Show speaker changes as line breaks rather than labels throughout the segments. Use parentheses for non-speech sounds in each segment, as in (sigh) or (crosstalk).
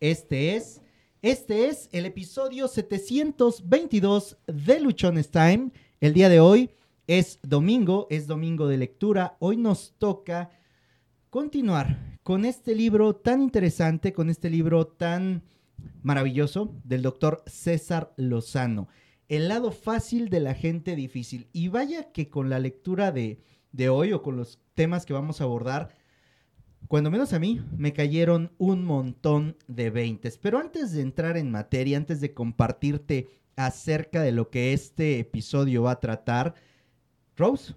Este es, este es el episodio 722 de Luchones Time. El día de hoy es domingo, es domingo de lectura. Hoy nos toca continuar con este libro tan interesante, con este libro tan maravilloso del doctor César Lozano. El lado fácil de la gente difícil. Y vaya que con la lectura de, de hoy o con los temas que vamos a abordar, cuando menos a mí, me cayeron un montón de veintes. Pero antes de entrar en materia, antes de compartirte acerca de lo que este episodio va a tratar, Rose,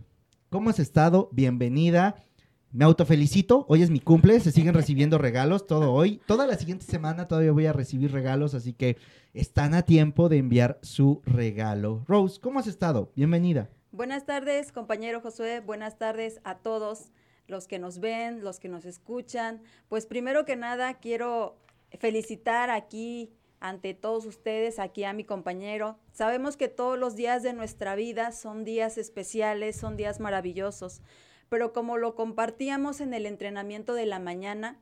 ¿cómo has estado? Bienvenida. Me autofelicito, hoy es mi cumple, se siguen recibiendo regalos todo hoy. Toda la siguiente semana todavía voy a recibir regalos, así que están a tiempo de enviar su regalo. Rose, ¿cómo has estado? Bienvenida.
Buenas tardes, compañero Josué. Buenas tardes a todos los que nos ven, los que nos escuchan. Pues primero que nada quiero felicitar aquí ante todos ustedes, aquí a mi compañero. Sabemos que todos los días de nuestra vida son días especiales, son días maravillosos, pero como lo compartíamos en el entrenamiento de la mañana,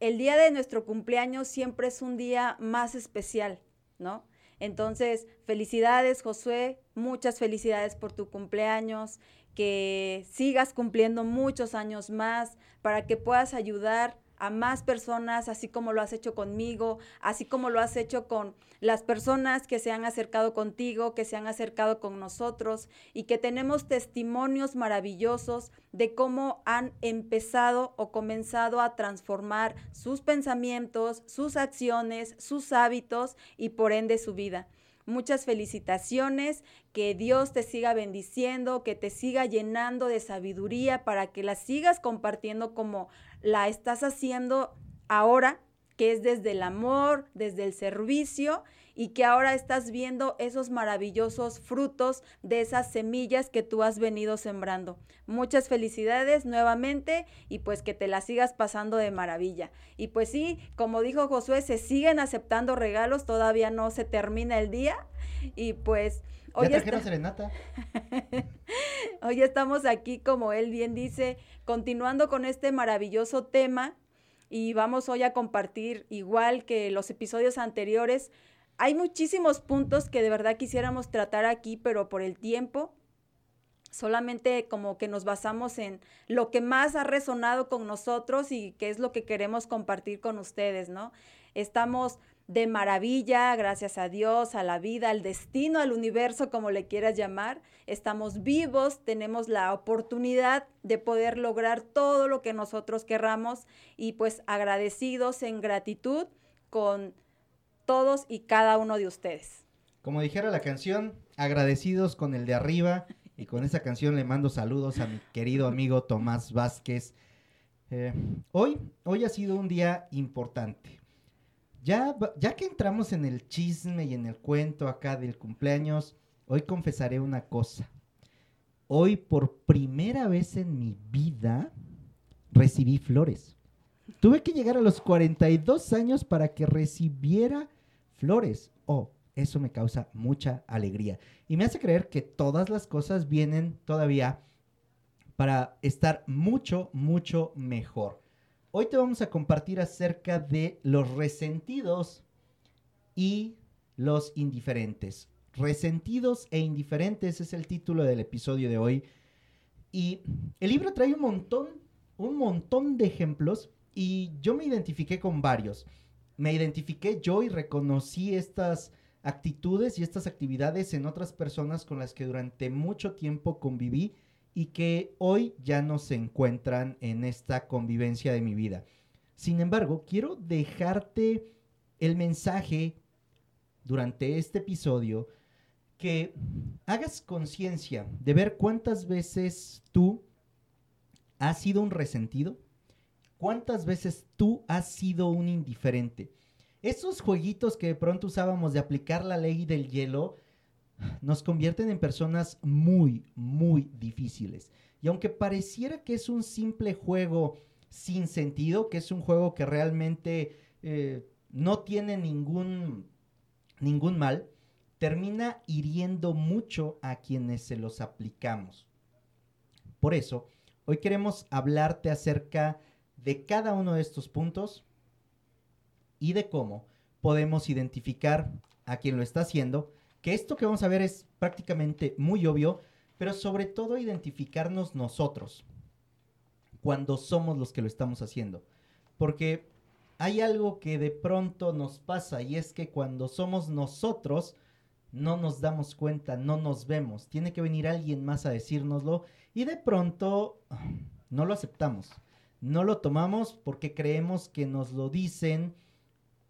el día de nuestro cumpleaños siempre es un día más especial, ¿no? Entonces, felicidades Josué, muchas felicidades por tu cumpleaños que sigas cumpliendo muchos años más, para que puedas ayudar a más personas, así como lo has hecho conmigo, así como lo has hecho con las personas que se han acercado contigo, que se han acercado con nosotros y que tenemos testimonios maravillosos de cómo han empezado o comenzado a transformar sus pensamientos, sus acciones, sus hábitos y por ende su vida. Muchas felicitaciones, que Dios te siga bendiciendo, que te siga llenando de sabiduría para que la sigas compartiendo como la estás haciendo ahora, que es desde el amor, desde el servicio y que ahora estás viendo esos maravillosos frutos de esas semillas que tú has venido sembrando. Muchas felicidades nuevamente y pues que te la sigas pasando de maravilla. Y pues sí, como dijo Josué, se siguen aceptando regalos, todavía no se termina el día y pues...
Hoy ¿Ya serenata? (laughs)
hoy estamos aquí, como él bien dice, continuando con este maravilloso tema y vamos hoy a compartir, igual que los episodios anteriores, hay muchísimos puntos que de verdad quisiéramos tratar aquí, pero por el tiempo solamente como que nos basamos en lo que más ha resonado con nosotros y qué es lo que queremos compartir con ustedes, ¿no? Estamos de maravilla, gracias a Dios, a la vida, al destino, al universo, como le quieras llamar. Estamos vivos, tenemos la oportunidad de poder lograr todo lo que nosotros querramos y pues agradecidos en gratitud con todos y cada uno de ustedes.
Como dijera la canción, agradecidos con el de arriba y con esa canción le mando saludos a mi querido amigo Tomás Vázquez. Eh, hoy, hoy ha sido un día importante. Ya, que entramos en el chisme y en el cuento acá del cumpleaños, hoy confesaré una cosa. Hoy por primera vez en mi vida recibí flores. Tuve que llegar a los 42 años para que recibiera flores. Oh, eso me causa mucha alegría. Y me hace creer que todas las cosas vienen todavía para estar mucho, mucho mejor. Hoy te vamos a compartir acerca de los resentidos y los indiferentes. Resentidos e indiferentes es el título del episodio de hoy. Y el libro trae un montón, un montón de ejemplos y yo me identifiqué con varios me identifiqué yo y reconocí estas actitudes y estas actividades en otras personas con las que durante mucho tiempo conviví y que hoy ya no se encuentran en esta convivencia de mi vida. Sin embargo, quiero dejarte el mensaje durante este episodio que hagas conciencia de ver cuántas veces tú has sido un resentido, ¿Cuántas veces tú has sido un indiferente? Esos jueguitos que de pronto usábamos de aplicar la ley del hielo nos convierten en personas muy, muy difíciles. Y aunque pareciera que es un simple juego sin sentido, que es un juego que realmente eh, no tiene ningún, ningún mal, termina hiriendo mucho a quienes se los aplicamos. Por eso, hoy queremos hablarte acerca de cada uno de estos puntos y de cómo podemos identificar a quien lo está haciendo, que esto que vamos a ver es prácticamente muy obvio, pero sobre todo identificarnos nosotros cuando somos los que lo estamos haciendo. Porque hay algo que de pronto nos pasa y es que cuando somos nosotros, no nos damos cuenta, no nos vemos. Tiene que venir alguien más a decírnoslo y de pronto no lo aceptamos. No lo tomamos porque creemos que nos lo dicen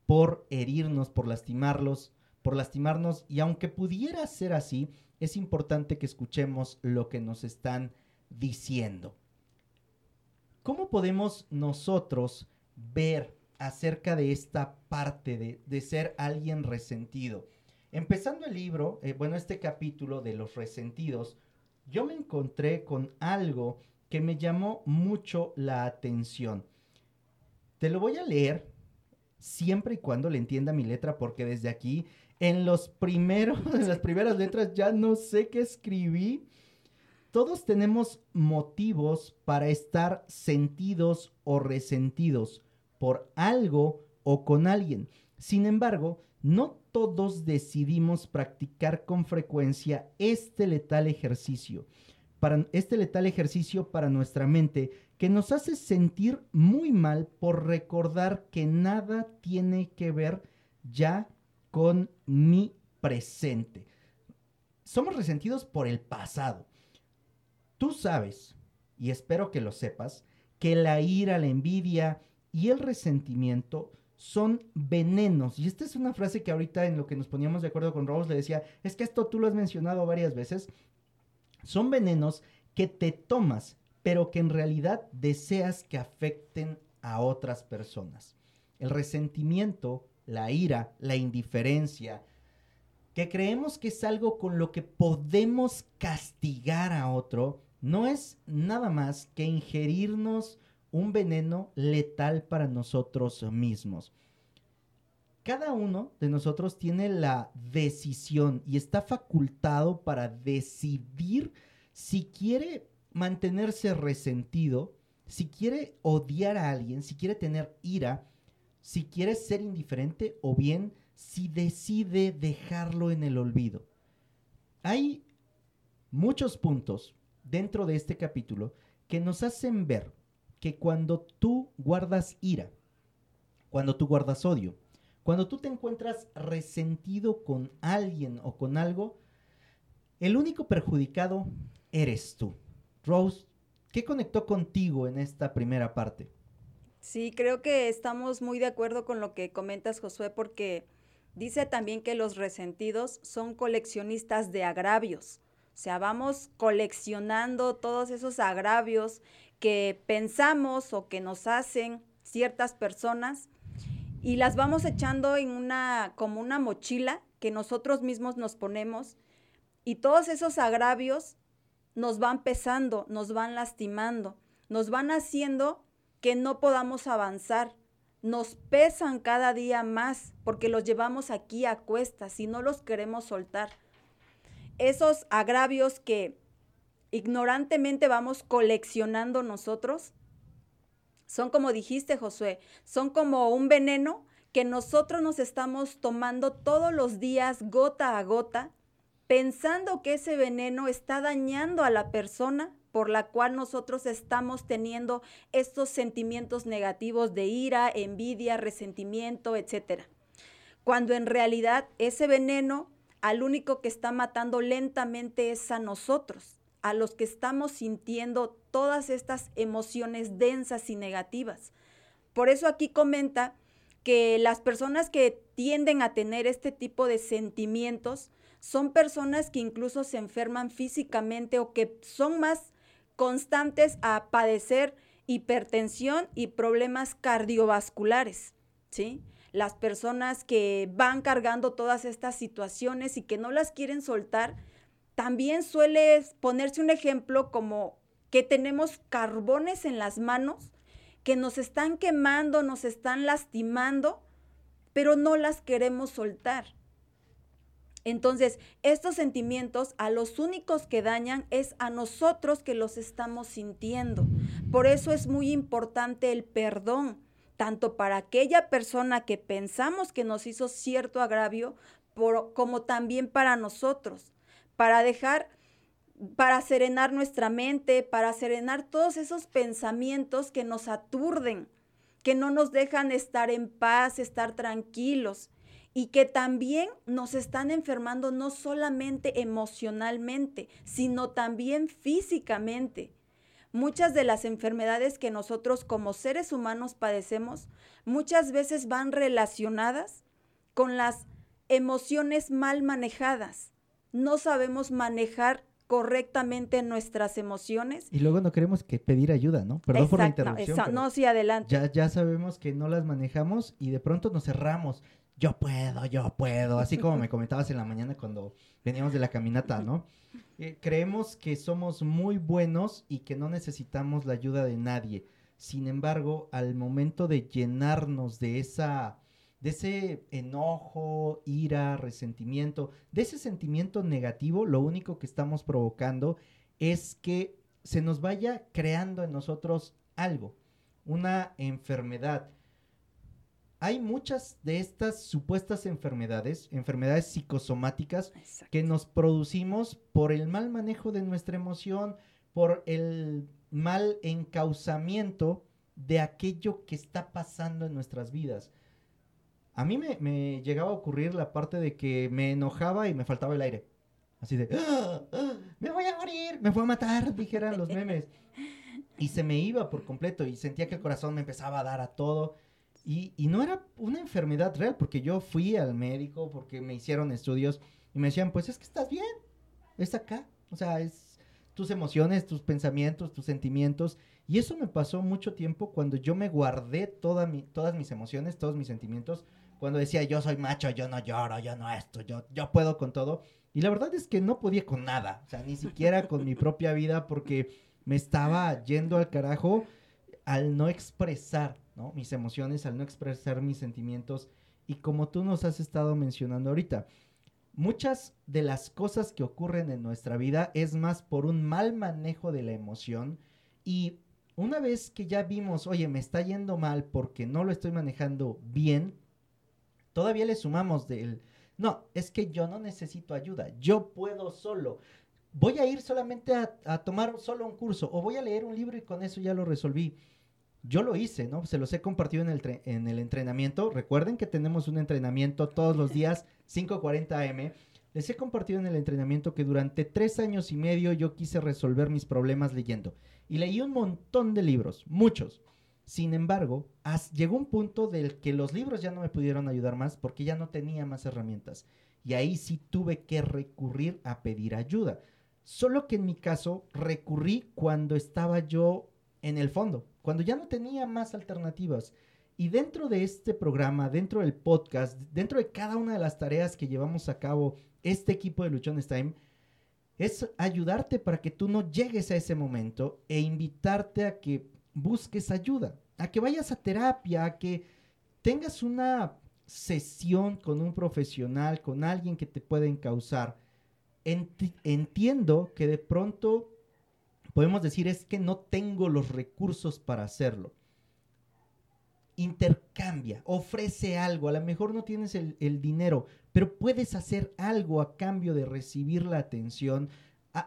por herirnos, por lastimarlos, por lastimarnos y aunque pudiera ser así, es importante que escuchemos lo que nos están diciendo. ¿Cómo podemos nosotros ver acerca de esta parte de, de ser alguien resentido? Empezando el libro, eh, bueno, este capítulo de los resentidos, yo me encontré con algo que me llamó mucho la atención. Te lo voy a leer siempre y cuando le entienda mi letra, porque desde aquí, en los primeros, (laughs) en las primeras letras, ya no sé qué escribí. Todos tenemos motivos para estar sentidos o resentidos por algo o con alguien. Sin embargo, no todos decidimos practicar con frecuencia este letal ejercicio. Para este letal ejercicio para nuestra mente que nos hace sentir muy mal por recordar que nada tiene que ver ya con mi presente. Somos resentidos por el pasado. Tú sabes, y espero que lo sepas, que la ira, la envidia y el resentimiento son venenos. Y esta es una frase que ahorita en lo que nos poníamos de acuerdo con Rose le decía, es que esto tú lo has mencionado varias veces. Son venenos que te tomas pero que en realidad deseas que afecten a otras personas. El resentimiento, la ira, la indiferencia, que creemos que es algo con lo que podemos castigar a otro, no es nada más que ingerirnos un veneno letal para nosotros mismos. Cada uno de nosotros tiene la decisión y está facultado para decidir si quiere mantenerse resentido, si quiere odiar a alguien, si quiere tener ira, si quiere ser indiferente o bien si decide dejarlo en el olvido. Hay muchos puntos dentro de este capítulo que nos hacen ver que cuando tú guardas ira, cuando tú guardas odio, cuando tú te encuentras resentido con alguien o con algo, el único perjudicado eres tú. Rose, ¿qué conectó contigo en esta primera parte?
Sí, creo que estamos muy de acuerdo con lo que comentas, Josué, porque dice también que los resentidos son coleccionistas de agravios. O sea, vamos coleccionando todos esos agravios que pensamos o que nos hacen ciertas personas y las vamos echando en una como una mochila que nosotros mismos nos ponemos y todos esos agravios nos van pesando, nos van lastimando, nos van haciendo que no podamos avanzar. Nos pesan cada día más porque los llevamos aquí a cuestas y no los queremos soltar. Esos agravios que ignorantemente vamos coleccionando nosotros son como dijiste Josué, son como un veneno que nosotros nos estamos tomando todos los días gota a gota pensando que ese veneno está dañando a la persona por la cual nosotros estamos teniendo estos sentimientos negativos de ira, envidia, resentimiento, etc. Cuando en realidad ese veneno al único que está matando lentamente es a nosotros, a los que estamos sintiendo todas estas emociones densas y negativas. Por eso aquí comenta que las personas que tienden a tener este tipo de sentimientos son personas que incluso se enferman físicamente o que son más constantes a padecer hipertensión y problemas cardiovasculares, ¿sí? Las personas que van cargando todas estas situaciones y que no las quieren soltar, también suele ponerse un ejemplo como que tenemos carbones en las manos que nos están quemando, nos están lastimando, pero no las queremos soltar. Entonces, estos sentimientos a los únicos que dañan es a nosotros que los estamos sintiendo. Por eso es muy importante el perdón. tanto para aquella persona que pensamos que nos hizo cierto agravio, como también para nosotros, para dejar, para serenar nuestra mente, para serenar todos esos pensamientos que nos aturden, que no nos dejan estar en paz, estar tranquilos y que también nos están enfermando no solamente emocionalmente, sino también físicamente. Muchas de las enfermedades que nosotros como seres humanos padecemos muchas veces van relacionadas con las emociones mal manejadas. No sabemos manejar correctamente nuestras emociones.
Y luego no queremos que pedir ayuda, ¿no? Perdón por la interrupción.
No, sí, adelante.
Ya, ya sabemos que no las manejamos y de pronto nos cerramos. Yo puedo, yo puedo. Así como me comentabas en la mañana cuando veníamos de la caminata, ¿no? (laughs) Eh, creemos que somos muy buenos y que no necesitamos la ayuda de nadie. Sin embargo, al momento de llenarnos de esa de ese enojo, ira, resentimiento, de ese sentimiento negativo, lo único que estamos provocando es que se nos vaya creando en nosotros algo, una enfermedad. Hay muchas de estas supuestas enfermedades, enfermedades psicosomáticas, que nos producimos por el mal manejo de nuestra emoción, por el mal encauzamiento de aquello que está pasando en nuestras vidas. A mí me, llegaba a ocurrir la parte de que me enojaba y me faltaba el aire. Así de, ¡Ah! ¡Ah! me voy a morir, me voy a matar, (laughs) dijeran los memes. Y se me iba por completo y sentía que el corazón me empezaba a dar a todo. Y, no era una enfermedad real, porque yo fui al médico, porque me hicieron estudios y me decían, pues es que estás bien, es acá. O sea, es tus emociones, tus pensamientos, tus sentimientos. Y eso me pasó mucho tiempo cuando yo me guardé todas mis emociones, todos mis sentimientos, cuando decía yo soy macho, yo no lloro, yo no esto, yo, yo puedo con todo. Y la verdad es que no podía con nada, o sea, ni siquiera con mi propia vida porque me estaba yendo al carajo al no expresar, Mis emociones, al no expresar mis sentimientos. Y como tú nos has estado mencionando ahorita, muchas de las cosas que ocurren en nuestra vida es más por un mal manejo de la emoción y una vez que ya vimos, oye, me está yendo mal porque no lo estoy manejando bien, Todavía le sumamos del, no, es que yo no necesito ayuda, yo puedo solo. Voy a ir solamente a, tomar solo un curso o voy a leer un libro y con eso ya lo resolví. Yo lo hice, ¿no? Se los he compartido en el, en el entrenamiento. Recuerden que tenemos un entrenamiento todos los días, 5.40 am. Les he compartido en el entrenamiento que durante tres años y medio yo quise resolver mis problemas leyendo. Y leí un montón de libros, muchos. Sin embargo, llegó un punto del que los libros ya no me pudieron ayudar más porque ya no tenía más herramientas. Y ahí sí tuve que recurrir a pedir ayuda. Solo que en mi caso recurrí cuando estaba yo en el fondo, cuando ya no tenía más alternativas. Y dentro de este programa, dentro del podcast, dentro de cada una de las tareas que llevamos a cabo este equipo de Luchones Time, es ayudarte para que tú no llegues a ese momento e invitarte a que busques ayuda, a que vayas a terapia, a que tengas una sesión con un profesional, con alguien que te pueda encauzar. entiendo que de pronto podemos decir es que no tengo los recursos para hacerlo. Intercambia, ofrece algo, a lo mejor no tienes el, dinero, pero puedes hacer algo a cambio de recibir la atención,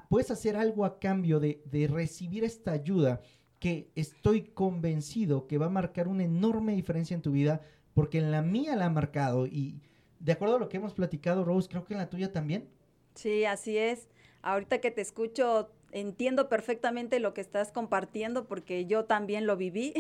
puedes hacer algo a cambio de, de recibir esta ayuda que estoy convencido que va a marcar una enorme diferencia en tu vida, porque en la mía la ha marcado y de acuerdo a lo que hemos platicado, Rose, creo que en la tuya también.
Sí, así es. Ahorita que te escucho, entiendo perfectamente lo que estás compartiendo porque yo también lo viví.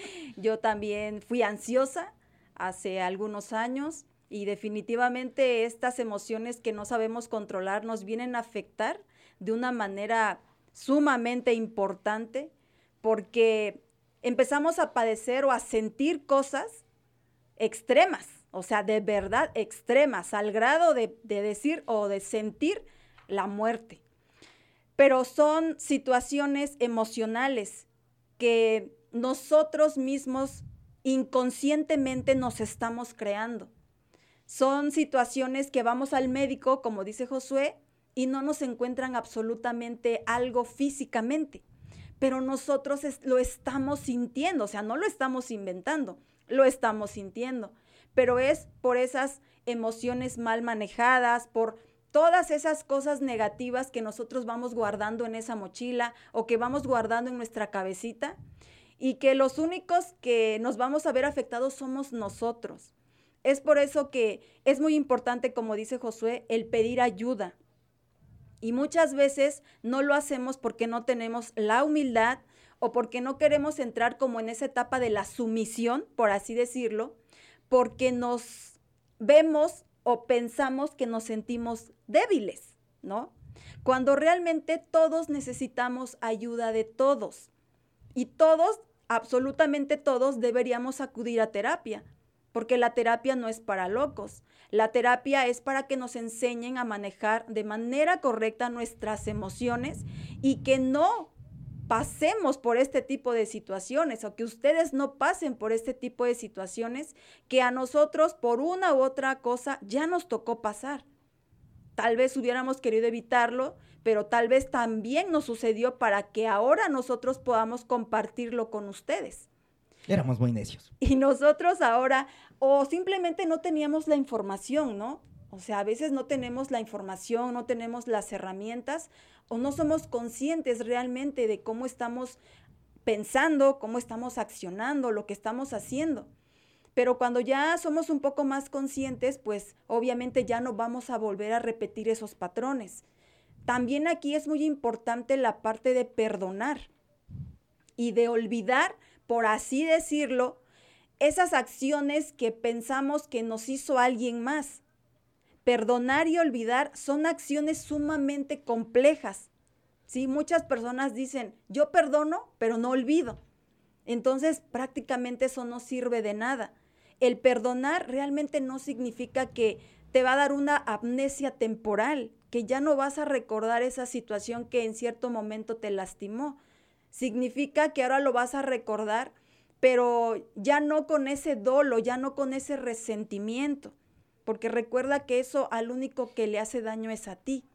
(laughs) yo también fui ansiosa hace algunos años y definitivamente estas emociones que no sabemos controlar nos vienen a afectar de una manera sumamente importante porque empezamos a padecer o a sentir cosas extremas, o sea, de verdad extremas, al grado de, decir o de sentir la muerte. Pero son situaciones emocionales que nosotros mismos inconscientemente nos estamos creando. Son situaciones que vamos al médico, como dice Josué, y no nos encuentran absolutamente algo físicamente pero nosotros lo estamos sintiendo, o sea, no lo estamos inventando. lo estamos sintiendo, pero es por esas emociones mal manejadas, por todas esas cosas negativas que nosotros vamos guardando en esa mochila o que vamos guardando en nuestra cabecita y que los únicos que nos vamos a ver afectados somos nosotros. Es por eso que es muy importante, como dice Josué, el pedir ayuda. Y muchas veces no lo hacemos porque no tenemos la humildad o porque no queremos entrar como en esa etapa de la sumisión, por así decirlo, porque nos vemos o pensamos que nos sentimos débiles, ¿no? Cuando realmente todos necesitamos ayuda de todos y todos, absolutamente todos, deberíamos acudir a terapia, porque la terapia no es para locos. La terapia es para que nos enseñen a manejar de manera correcta nuestras emociones y que no pasemos por este tipo de situaciones o que ustedes no pasen por este tipo de situaciones que a nosotros por una u otra cosa ya nos tocó pasar. Tal vez hubiéramos querido evitarlo, pero tal vez también nos sucedió para que ahora nosotros podamos compartirlo con ustedes.
Éramos muy necios.
Y nosotros ahora, o simplemente no teníamos la información, ¿no? O sea, a veces no tenemos la información, no tenemos las herramientas o no somos conscientes realmente de cómo estamos pensando, cómo estamos accionando, lo que estamos haciendo. Pero cuando ya somos un poco más conscientes, pues obviamente ya no vamos a volver a repetir esos patrones. También aquí es muy importante la parte de perdonar y de olvidar, por así decirlo, esas acciones que pensamos que nos hizo alguien más. Perdonar y olvidar son acciones sumamente complejas. ¿sí? Muchas personas dicen, yo perdono, pero no olvido. Entonces, prácticamente eso no sirve de nada. El perdonar realmente no significa que te va a dar una amnesia temporal, que ya no vas a recordar esa situación que en cierto momento te lastimó. Significa que ahora lo vas a recordar, pero ya no con ese dolo, ya no con ese resentimiento porque recuerda que eso al único que le hace daño es a ti.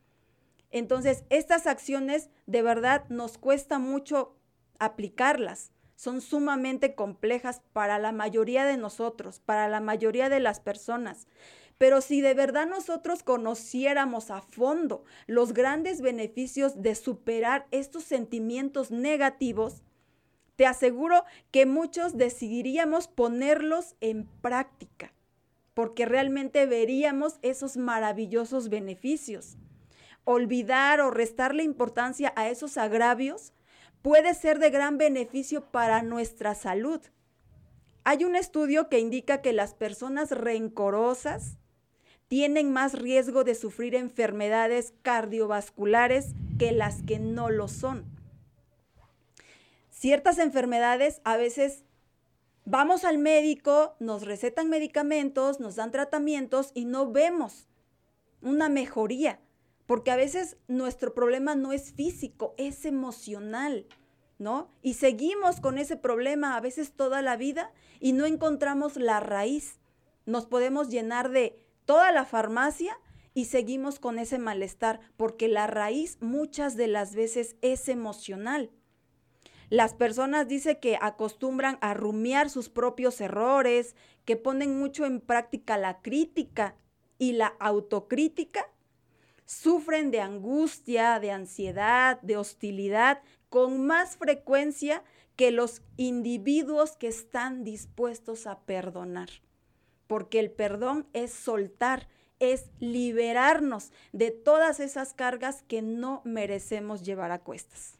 Entonces, estas acciones de verdad nos cuesta mucho aplicarlas. Son sumamente complejas para la mayoría de nosotros, para la mayoría de las personas. Pero si de verdad nosotros conociéramos a fondo los grandes beneficios de superar estos sentimientos negativos, te aseguro que muchos decidiríamos ponerlos en práctica porque realmente veríamos esos maravillosos beneficios. Olvidar o restarle importancia a esos agravios puede ser de gran beneficio para nuestra salud. Hay un estudio que indica que las personas rencorosas tienen más riesgo de sufrir enfermedades cardiovasculares que las que no lo son. Ciertas enfermedades a veces Vamos al médico, nos recetan medicamentos, nos dan tratamientos y no vemos una mejoría, porque a veces nuestro problema no es físico, es emocional, ¿no? Y seguimos con ese problema a veces toda la vida y no encontramos la raíz. Nos podemos llenar de toda la farmacia y seguimos con ese malestar, porque la raíz muchas de las veces es emocional. Las personas dice que acostumbran a rumiar sus propios errores, que ponen mucho en práctica la crítica y la autocrítica, sufren de angustia, de ansiedad, de hostilidad con más frecuencia que los individuos que están dispuestos a perdonar. Porque el perdón es soltar, es liberarnos de todas esas cargas que no merecemos llevar a cuestas.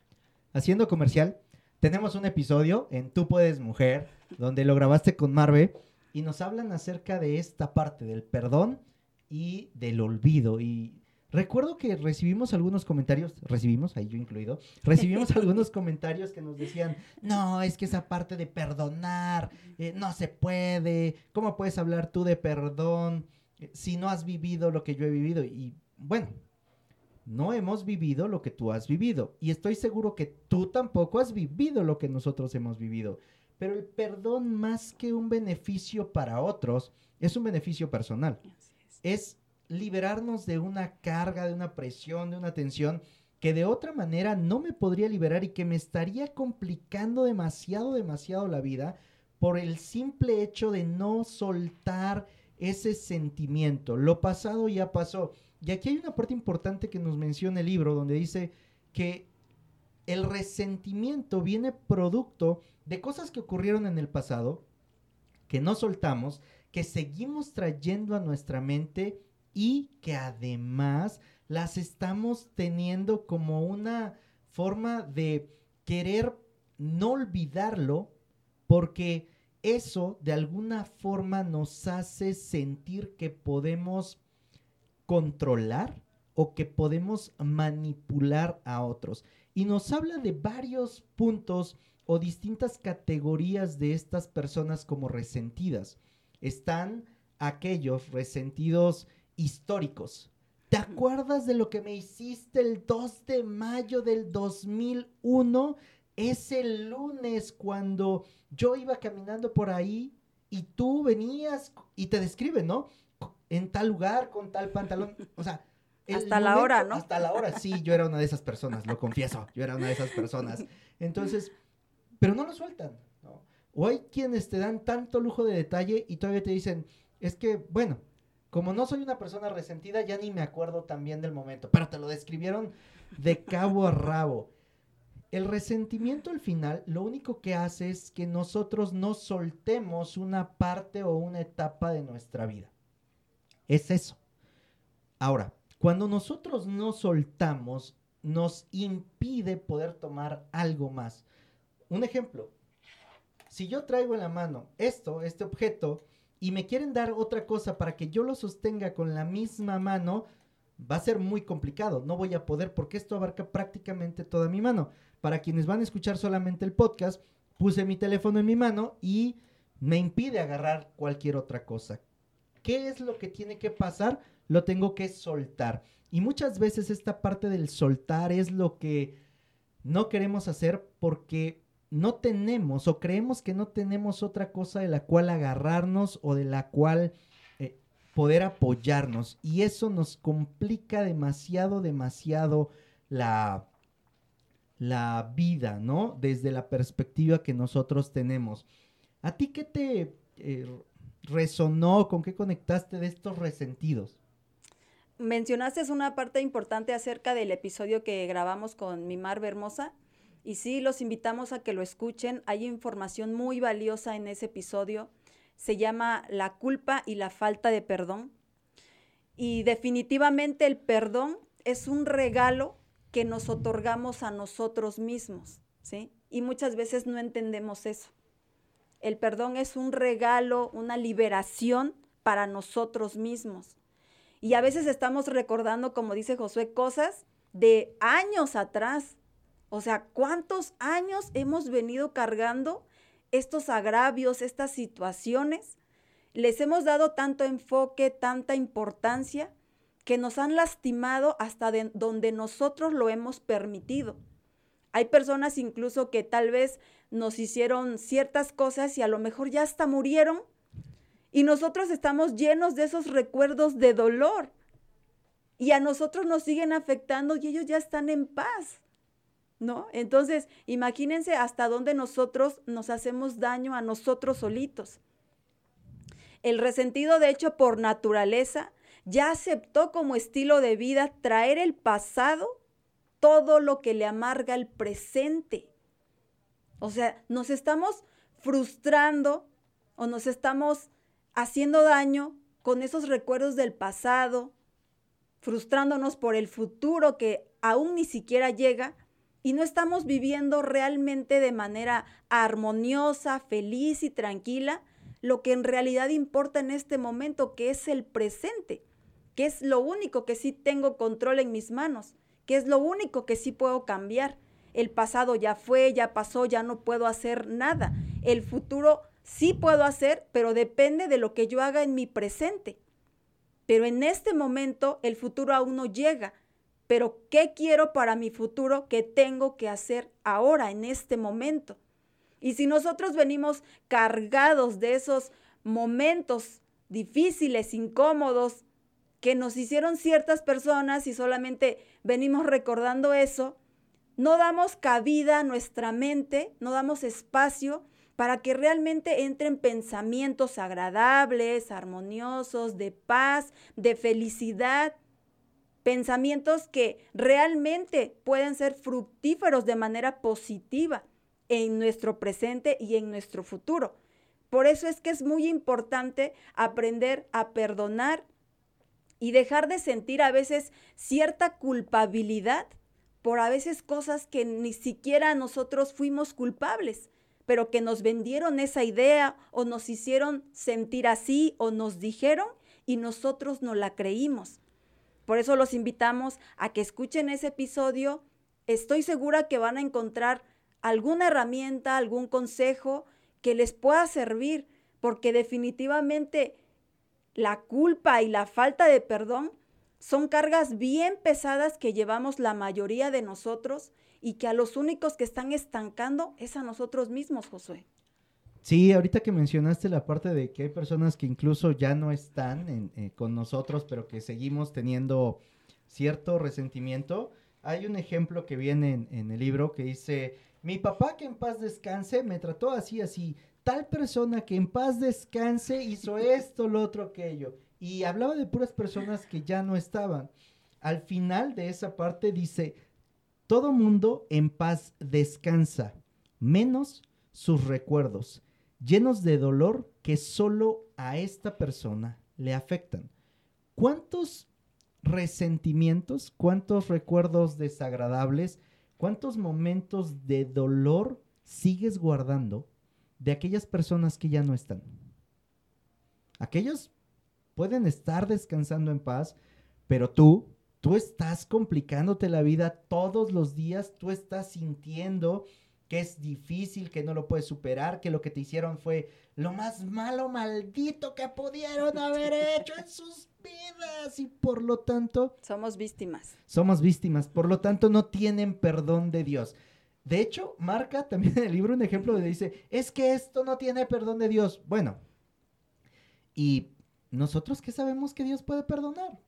Haciendo comercial, tenemos un episodio en Tú Puedes Mujer, donde lo grabaste con Marve, y nos hablan acerca de esta parte del perdón y del olvido. Y recuerdo que recibimos algunos comentarios, recibimos, ahí yo incluido, recibimos (laughs) algunos comentarios que nos decían, no, es que esa parte de perdonar, eh, no se puede, ¿cómo puedes hablar tú de perdón eh, si no has vivido lo que yo he vivido? Y bueno, no hemos vivido lo que tú has vivido. Y estoy seguro que tú tampoco has vivido lo que nosotros hemos vivido. Pero el perdón, más que un beneficio para otros, es un beneficio personal. Es liberarnos de una carga, de una presión, de una tensión que de otra manera no me podría liberar y que me estaría complicando demasiado, demasiado la vida por el simple hecho de no soltar ese sentimiento. Lo pasado ya pasó. Y aquí hay una parte importante que nos menciona el libro, donde dice que el resentimiento viene producto de cosas que ocurrieron en el pasado, que no soltamos, que seguimos trayendo a nuestra mente y que además las estamos teniendo como una forma de querer no olvidarlo porque eso de alguna forma nos hace sentir que podemos controlar o que podemos manipular a otros. Y nos habla de varios puntos o distintas categorías de estas personas como resentidas. Están aquellos resentidos históricos. ¿Te acuerdas de lo que me hiciste el 2 de mayo del 2001? Ese lunes cuando yo iba caminando por ahí y tú venías y te describen, ¿no? En tal lugar, con tal pantalón. O sea, (laughs)
hasta la hora, ¿no?
Hasta la hora, sí, yo era una de esas personas, lo confieso, yo era una de esas personas. Entonces, pero no lo sueltan, ¿no? O hay quienes te dan tanto lujo de detalle y todavía te dicen, es que, bueno, como no soy una persona resentida, ya ni me acuerdo también del momento, pero te lo describieron de cabo a rabo. El resentimiento al final lo único que hace es que nosotros no soltemos una parte o una etapa de nuestra vida. Es eso. Ahora, cuando nosotros no soltamos, nos impide poder tomar algo más. Un ejemplo, si yo traigo en la mano esto, este objeto, y me quieren dar otra cosa para que yo lo sostenga con la misma mano, va a ser muy complicado. No voy a poder porque esto abarca prácticamente toda mi mano. Para quienes van a escuchar solamente el podcast, puse mi teléfono en mi mano y me impide agarrar cualquier otra cosa. ¿Qué es lo que tiene que pasar? lo tengo que soltar. Y muchas veces esta parte del soltar es lo que no queremos hacer porque no tenemos o creemos que no tenemos otra cosa de la cual agarrarnos o de la cual eh, poder apoyarnos. Y eso nos complica demasiado, demasiado la, la vida, ¿no? Desde la perspectiva que nosotros tenemos. ¿A ti qué te eh, resonó? ¿Con qué conectaste de estos resentidos?
mencionaste una parte importante acerca del episodio que grabamos con mi Mar Hermosa. Y sí, los invitamos a que lo escuchen. Hay información muy valiosa en ese episodio. Se llama La culpa y la falta de perdón. Y definitivamente el perdón es un regalo que nos otorgamos a nosotros mismos, ¿sí? Y muchas veces no entendemos eso. El perdón es un regalo, una liberación para nosotros mismos. Y a veces estamos recordando, como dice Josué, cosas de años atrás. O sea, ¿cuántos años hemos venido cargando estos agravios, estas situaciones? Les hemos dado tanto enfoque, tanta importancia, que nos han lastimado hasta donde nosotros lo hemos permitido. Hay personas incluso que tal vez nos hicieron ciertas cosas y a lo mejor ya hasta murieron y nosotros estamos llenos de esos recuerdos de dolor. Y a nosotros nos siguen afectando y ellos ya están en paz. ¿No? Entonces, imagínense hasta dónde nosotros nos hacemos daño a nosotros solitos. El resentido, de hecho, por naturaleza, ya aceptó como estilo de vida traer el pasado todo lo que le amarga el presente. O sea, nos estamos frustrando o nos estamos haciendo daño con esos recuerdos del pasado, frustrándonos por el futuro que aún ni siquiera llega y no estamos viviendo realmente de manera armoniosa, feliz y tranquila lo que en realidad importa en este momento, que es el presente, que es lo único que sí tengo control en mis manos, que es lo único que sí puedo cambiar. El pasado ya fue, ya pasó, ya no puedo hacer nada. El futuro sí puedo hacer, pero depende de lo que yo haga en mi presente. Pero en este momento el futuro aún no llega. Pero ¿qué quiero para mi futuro que tengo que hacer ahora, en este momento? Y si nosotros venimos cargados de esos momentos difíciles, incómodos, que nos hicieron ciertas personas y solamente venimos recordando eso, no damos cabida a nuestra mente, no damos espacio para que realmente entren pensamientos agradables, armoniosos, de paz, de felicidad, pensamientos que realmente pueden ser fructíferos de manera positiva en nuestro presente y en nuestro futuro. Por eso es que es muy importante aprender a perdonar y dejar de sentir a veces cierta culpabilidad por a veces cosas que ni siquiera nosotros fuimos culpables, pero que nos vendieron esa idea o nos hicieron sentir así o nos dijeron y nosotros no la creímos. Por eso los invitamos a que escuchen ese episodio. Estoy segura que van a encontrar alguna herramienta, algún consejo que les pueda servir, porque definitivamente la culpa y la falta de perdón son cargas bien pesadas que llevamos la mayoría de nosotros y que a los únicos que están estancando es a nosotros mismos, Josué.
Sí, ahorita que mencionaste la parte de que hay personas que incluso ya no están eh, con nosotros, pero que seguimos teniendo cierto resentimiento, hay un ejemplo que viene en, el libro que dice, mi papá que en paz descanse me trató así, así, tal persona que en paz descanse hizo (laughs) esto, lo otro, aquello y hablaba de puras personas que ya no estaban. Al final de esa parte dice, todo mundo en paz descansa, menos sus recuerdos, llenos de dolor que solo a esta persona le afectan. ¿Cuántos resentimientos, cuántos recuerdos desagradables, cuántos momentos de dolor sigues guardando de aquellas personas que ya no están? Aquellos pueden estar descansando en paz, pero tú, tú estás complicándote la vida todos los días, tú estás sintiendo que es difícil, que no lo puedes superar, que lo que te hicieron fue lo más malo, maldito que pudieron haber hecho en sus vidas y por lo tanto...
Somos víctimas.
Somos víctimas, por lo tanto no tienen perdón de Dios. De hecho, marca también en el libro un ejemplo donde dice, es que esto no tiene perdón de Dios. Bueno, y nosotros qué sabemos que Dios puede perdonar.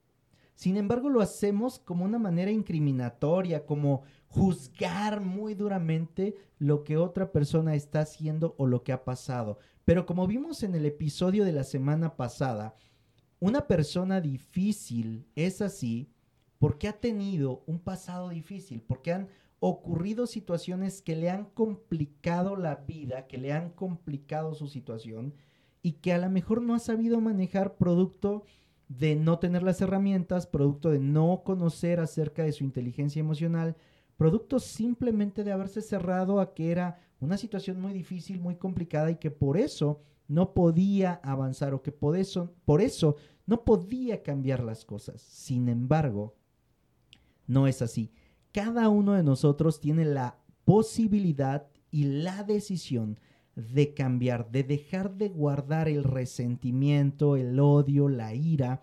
Sin embargo, lo hacemos como una manera incriminatoria, como juzgar muy duramente lo que otra persona está haciendo o lo que ha pasado. Pero como vimos en el episodio de la semana pasada, una persona difícil es así porque ha tenido un pasado difícil, porque han ocurrido situaciones que le han complicado la vida, que le han complicado su situación y que a lo mejor no ha sabido manejar producto de no tener las herramientas, producto de no conocer acerca de su inteligencia emocional, producto simplemente de haberse cerrado a que era una situación muy difícil, muy complicada y que por eso no podía avanzar o que por eso, por eso no podía cambiar las cosas. Sin embargo, no es así. Cada uno de nosotros tiene la posibilidad y la decisión de cambiar, de dejar de guardar el resentimiento, el odio, la ira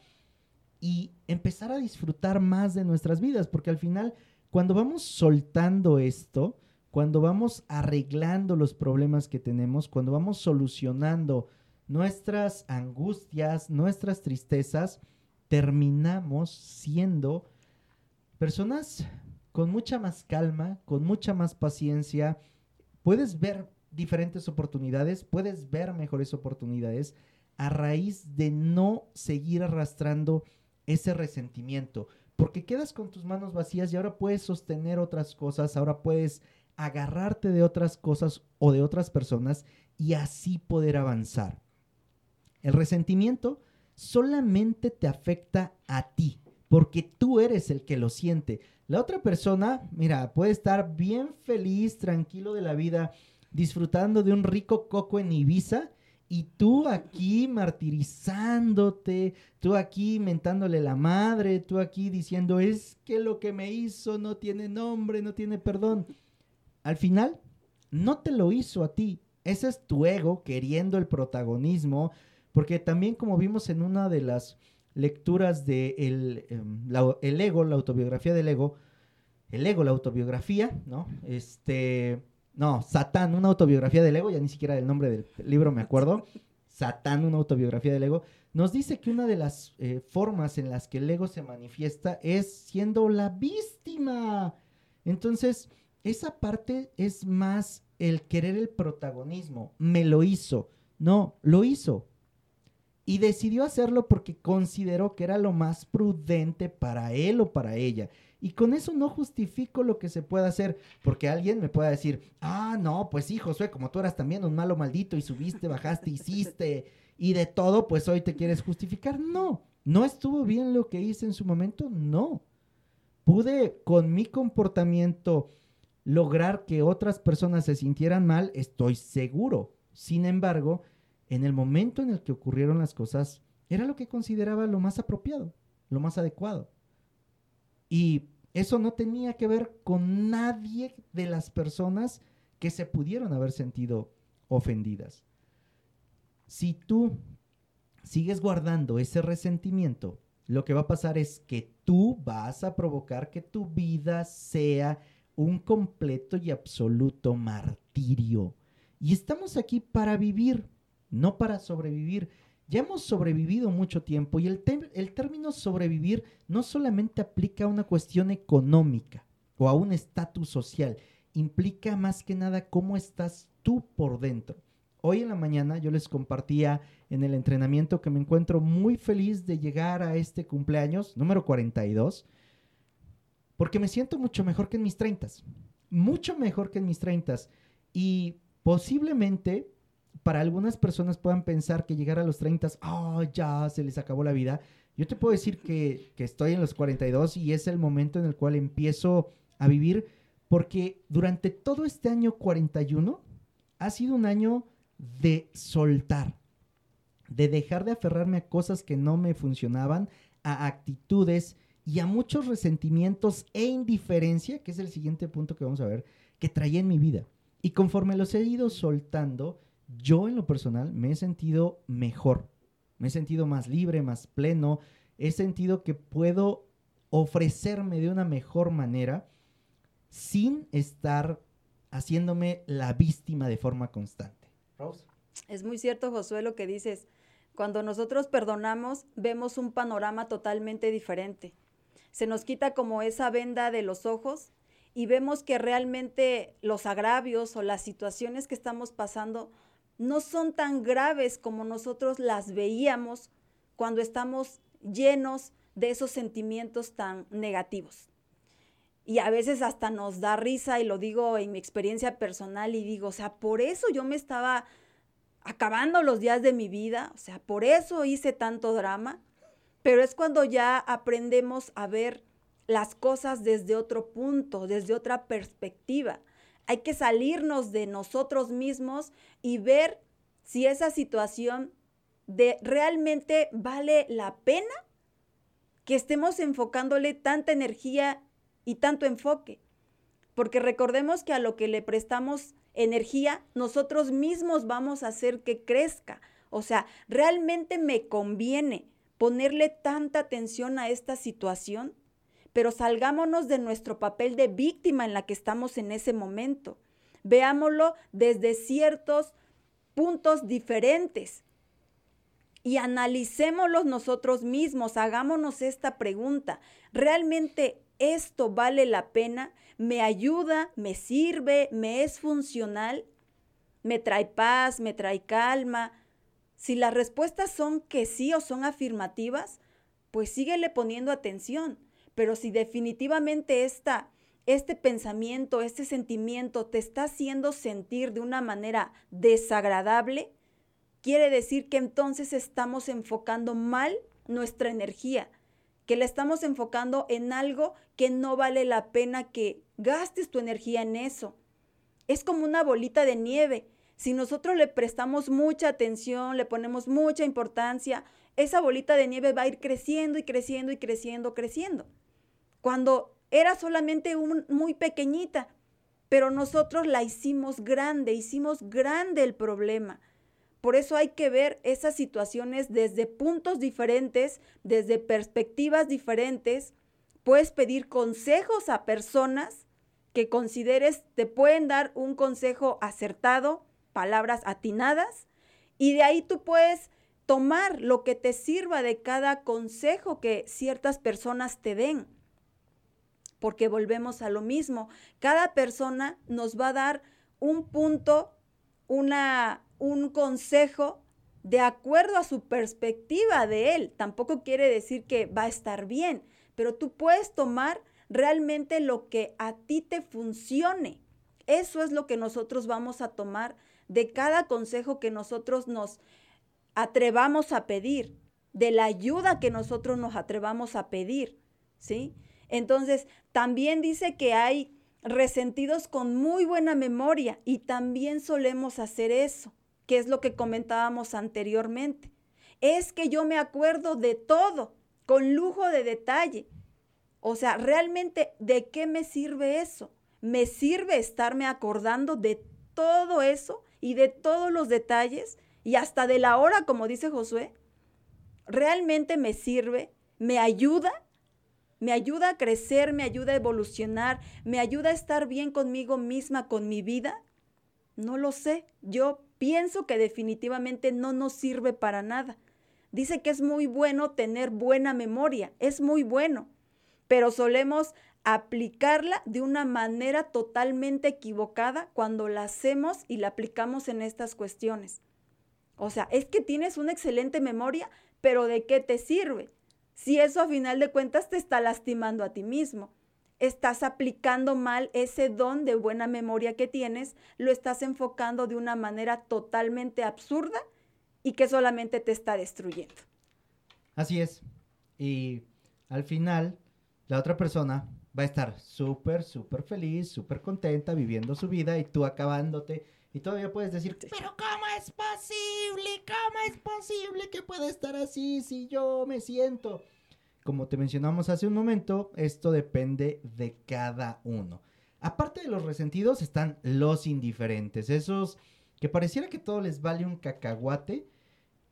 y empezar a disfrutar más de nuestras vidas, porque al final, cuando vamos soltando esto, cuando vamos arreglando los problemas que tenemos, cuando vamos solucionando nuestras angustias, nuestras tristezas, terminamos siendo personas con mucha más calma, con mucha más paciencia. Puedes ver diferentes oportunidades, puedes ver mejores oportunidades a raíz de no seguir arrastrando ese resentimiento, porque quedas con tus manos vacías y ahora puedes sostener otras cosas, ahora puedes agarrarte de otras cosas o de otras personas y así poder avanzar. El resentimiento solamente te afecta a ti, porque tú eres el que lo siente. La otra persona, mira, puede estar bien feliz, tranquilo de la vida, disfrutando de un rico coco en Ibiza y tú aquí martirizándote, tú aquí mentándole la madre, tú aquí diciendo es que lo que me hizo no tiene nombre, no tiene perdón. Al final, no te lo hizo a ti. Ese es tu ego queriendo el protagonismo, porque también como vimos en una de las lecturas de el, em, el ego, la autobiografía del ego, el ego, la autobiografía, ¿no? Este, no, Satán, una autobiografía del ego, ya ni siquiera el nombre del libro me acuerdo. Satán, una autobiografía del ego, nos dice que una de las eh, formas en las que el ego se manifiesta es siendo la víctima. Entonces, esa parte es más el querer el protagonismo, me lo hizo. No, lo hizo. Y decidió hacerlo porque consideró que era lo más prudente para él o para ella. Y con eso no justifico lo que se pueda hacer, porque alguien me pueda decir, ah, no, pues sí, Josué, como tú eras también un malo maldito y subiste, bajaste, (laughs) hiciste y de todo, pues hoy te quieres justificar. No, no estuvo bien lo que hice en su momento, no. Pude con mi comportamiento lograr que otras personas se sintieran mal, estoy seguro. Sin embargo, en el momento en el que ocurrieron las cosas, era lo que consideraba lo más apropiado, lo más adecuado. Y eso no tenía que ver con nadie de las personas que se pudieron haber sentido ofendidas. Si tú sigues guardando ese resentimiento, lo que va a pasar es que tú vas a provocar que tu vida sea un completo y absoluto martirio. Y estamos aquí para vivir, no para sobrevivir. Ya hemos sobrevivido mucho tiempo y el, término sobrevivir no solamente aplica a una cuestión económica o a un estatus social, implica más que nada cómo estás tú por dentro. Hoy en la mañana yo les compartía en el entrenamiento que me encuentro muy feliz de llegar a este cumpleaños número 42 porque me siento mucho mejor que en mis 30, mucho mejor que en mis 30 y posiblemente para algunas personas puedan pensar que llegar a los 30, oh, ya se les acabó la vida. Yo te puedo decir que, que estoy en los 42 y es el momento en el cual empiezo a vivir porque durante todo este año 41 ha sido un año de soltar, de dejar de aferrarme a cosas que no me funcionaban, a actitudes y a muchos resentimientos e indiferencia, que es el siguiente punto que vamos a ver, que traía en mi vida. Y conforme los he ido soltando, yo en lo personal me he sentido mejor, me he sentido más libre, más pleno, he sentido que puedo ofrecerme de una mejor manera sin estar haciéndome la víctima de forma constante.
Es muy cierto, Josué, lo que dices. Cuando nosotros perdonamos, vemos un panorama totalmente diferente. Se nos quita como esa venda de los ojos y vemos que realmente los agravios o las situaciones que estamos pasando no son tan graves como nosotros las veíamos cuando estamos llenos de esos sentimientos tan negativos. Y a veces hasta nos da risa, y lo digo en mi experiencia personal, y digo, o sea, por eso yo me estaba acabando los días de mi vida, o sea, por eso hice tanto drama, pero es cuando ya aprendemos a ver las cosas desde otro punto, desde otra perspectiva. Hay que salirnos de nosotros mismos y ver si esa situación de realmente vale la pena que estemos enfocándole tanta energía y tanto enfoque. Porque recordemos que a lo que le prestamos energía, nosotros mismos vamos a hacer que crezca. O sea, realmente me conviene ponerle tanta atención a esta situación, pero salgámonos de nuestro papel de víctima en la que estamos en ese momento. Veámoslo desde ciertos puntos diferentes y analicémoslos nosotros mismos, hagámonos esta pregunta. ¿Realmente esto vale la pena? ¿Me ayuda? ¿Me sirve? ¿Me es funcional? ¿Me trae paz? ¿Me trae calma? Si las respuestas son que sí o son afirmativas, pues síguele poniendo atención. Pero si definitivamente esta, este pensamiento, este sentimiento te está haciendo sentir de una manera desagradable, quiere decir que entonces estamos enfocando mal nuestra energía que la estamos enfocando en algo que no vale la pena que gastes tu energía en eso. Es como una bolita de nieve. Si nosotros le prestamos mucha atención, le ponemos mucha importancia, esa bolita de nieve va a ir creciendo y creciendo y creciendo, creciendo. Cuando era solamente un, muy pequeñita, pero nosotros la hicimos grande, hicimos grande el problema. Por eso hay que ver esas situaciones desde puntos diferentes, desde perspectivas diferentes. Puedes pedir consejos a personas que consideres te pueden dar un consejo acertado, palabras atinadas, y de ahí tú puedes tomar lo que te sirva de cada consejo que ciertas personas te den. Porque volvemos a lo mismo, cada persona nos va a dar un punto, una, un consejo de acuerdo a su perspectiva de él. Tampoco quiere decir que va a estar bien, pero tú puedes tomar realmente lo que a ti te funcione. Eso es lo que nosotros vamos a tomar de cada consejo que nosotros nos atrevamos a pedir, de la ayuda que nosotros nos atrevamos a pedir, ¿sí? Entonces, también dice que hay resentidos con muy buena memoria y también solemos hacer eso, que es lo que comentábamos anteriormente. Es que yo me acuerdo de todo, con lujo de detalle. O sea, realmente, ¿de qué me sirve eso? ¿Me sirve estarme acordando de todo eso y de todos los detalles y hasta de la hora, como dice Josué? ¿Realmente me sirve? ¿Me ayuda? me ayuda a crecer, me ayuda a evolucionar, me ayuda a estar bien conmigo misma, con mi vida? No lo sé. Yo pienso que definitivamente no nos sirve para nada. Dice que es muy bueno tener buena memoria, es muy bueno, pero solemos aplicarla de una manera totalmente equivocada cuando la hacemos y la aplicamos en estas cuestiones. O sea, es que tienes una excelente memoria, pero ¿de qué te sirve? si eso a final de cuentas te está lastimando a ti mismo. Estás aplicando mal ese don de buena memoria que tienes, lo estás enfocando de una manera totalmente absurda y que solamente te está destruyendo.
Así es. Y al final, la otra persona va a estar súper, súper feliz, súper contenta, viviendo su vida y tú acabándote. Y todavía puedes decir, pero ¿cómo es posible? ¿Cómo es posible que pueda estar así si yo me siento? Como te mencionamos hace un momento, esto depende de cada uno. Aparte de los resentidos están los indiferentes, esos que pareciera que todo les vale un cacahuate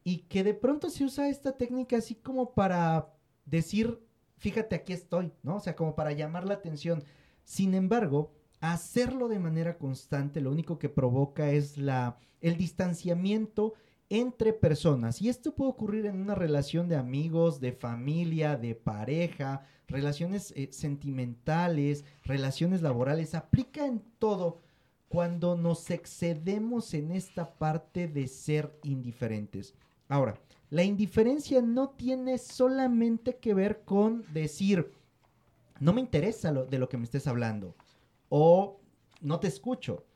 y que de pronto se usa esta técnica así como para decir, fíjate, aquí estoy, ¿no? O sea, como para llamar la atención. Sin embargo, hacerlo de manera constante lo único que provoca es la, el distanciamiento entre personas. Y esto puede ocurrir en una relación de amigos, de familia, de pareja, relaciones eh, sentimentales, relaciones laborales. Aplica en todo cuando nos excedemos en esta parte de ser indiferentes. Ahora, la indiferencia no tiene solamente que ver con decir, no me interesa lo, de lo que me estés hablando o no te escucho.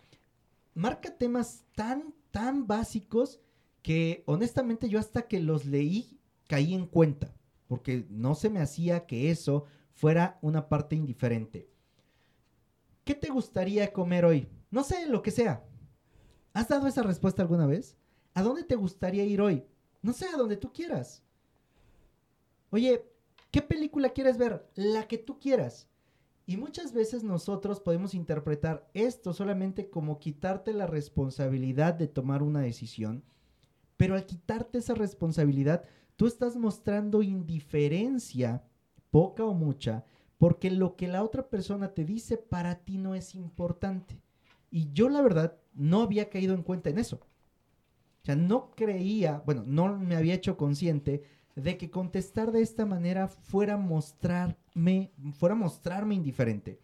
Marca temas tan, tan básicos que honestamente yo hasta que los leí caí en cuenta, porque no se me hacía que eso fuera una parte indiferente. ¿Qué te gustaría comer hoy? No sé, lo que sea. ¿Has dado esa respuesta alguna vez? ¿A dónde te gustaría ir hoy? No sé, a donde tú quieras. Oye, ¿qué película quieres ver? La que tú quieras. Y muchas veces nosotros podemos interpretar esto solamente como quitarte la responsabilidad de tomar una decisión pero al quitarte esa responsabilidad, tú estás mostrando indiferencia, poca o mucha, porque lo que la otra persona te dice para ti no es importante. Y yo la verdad no había caído en cuenta en eso. O sea, no creía, bueno, no me había hecho consciente de que contestar de esta manera fuera mostrarme, fuera mostrarme indiferente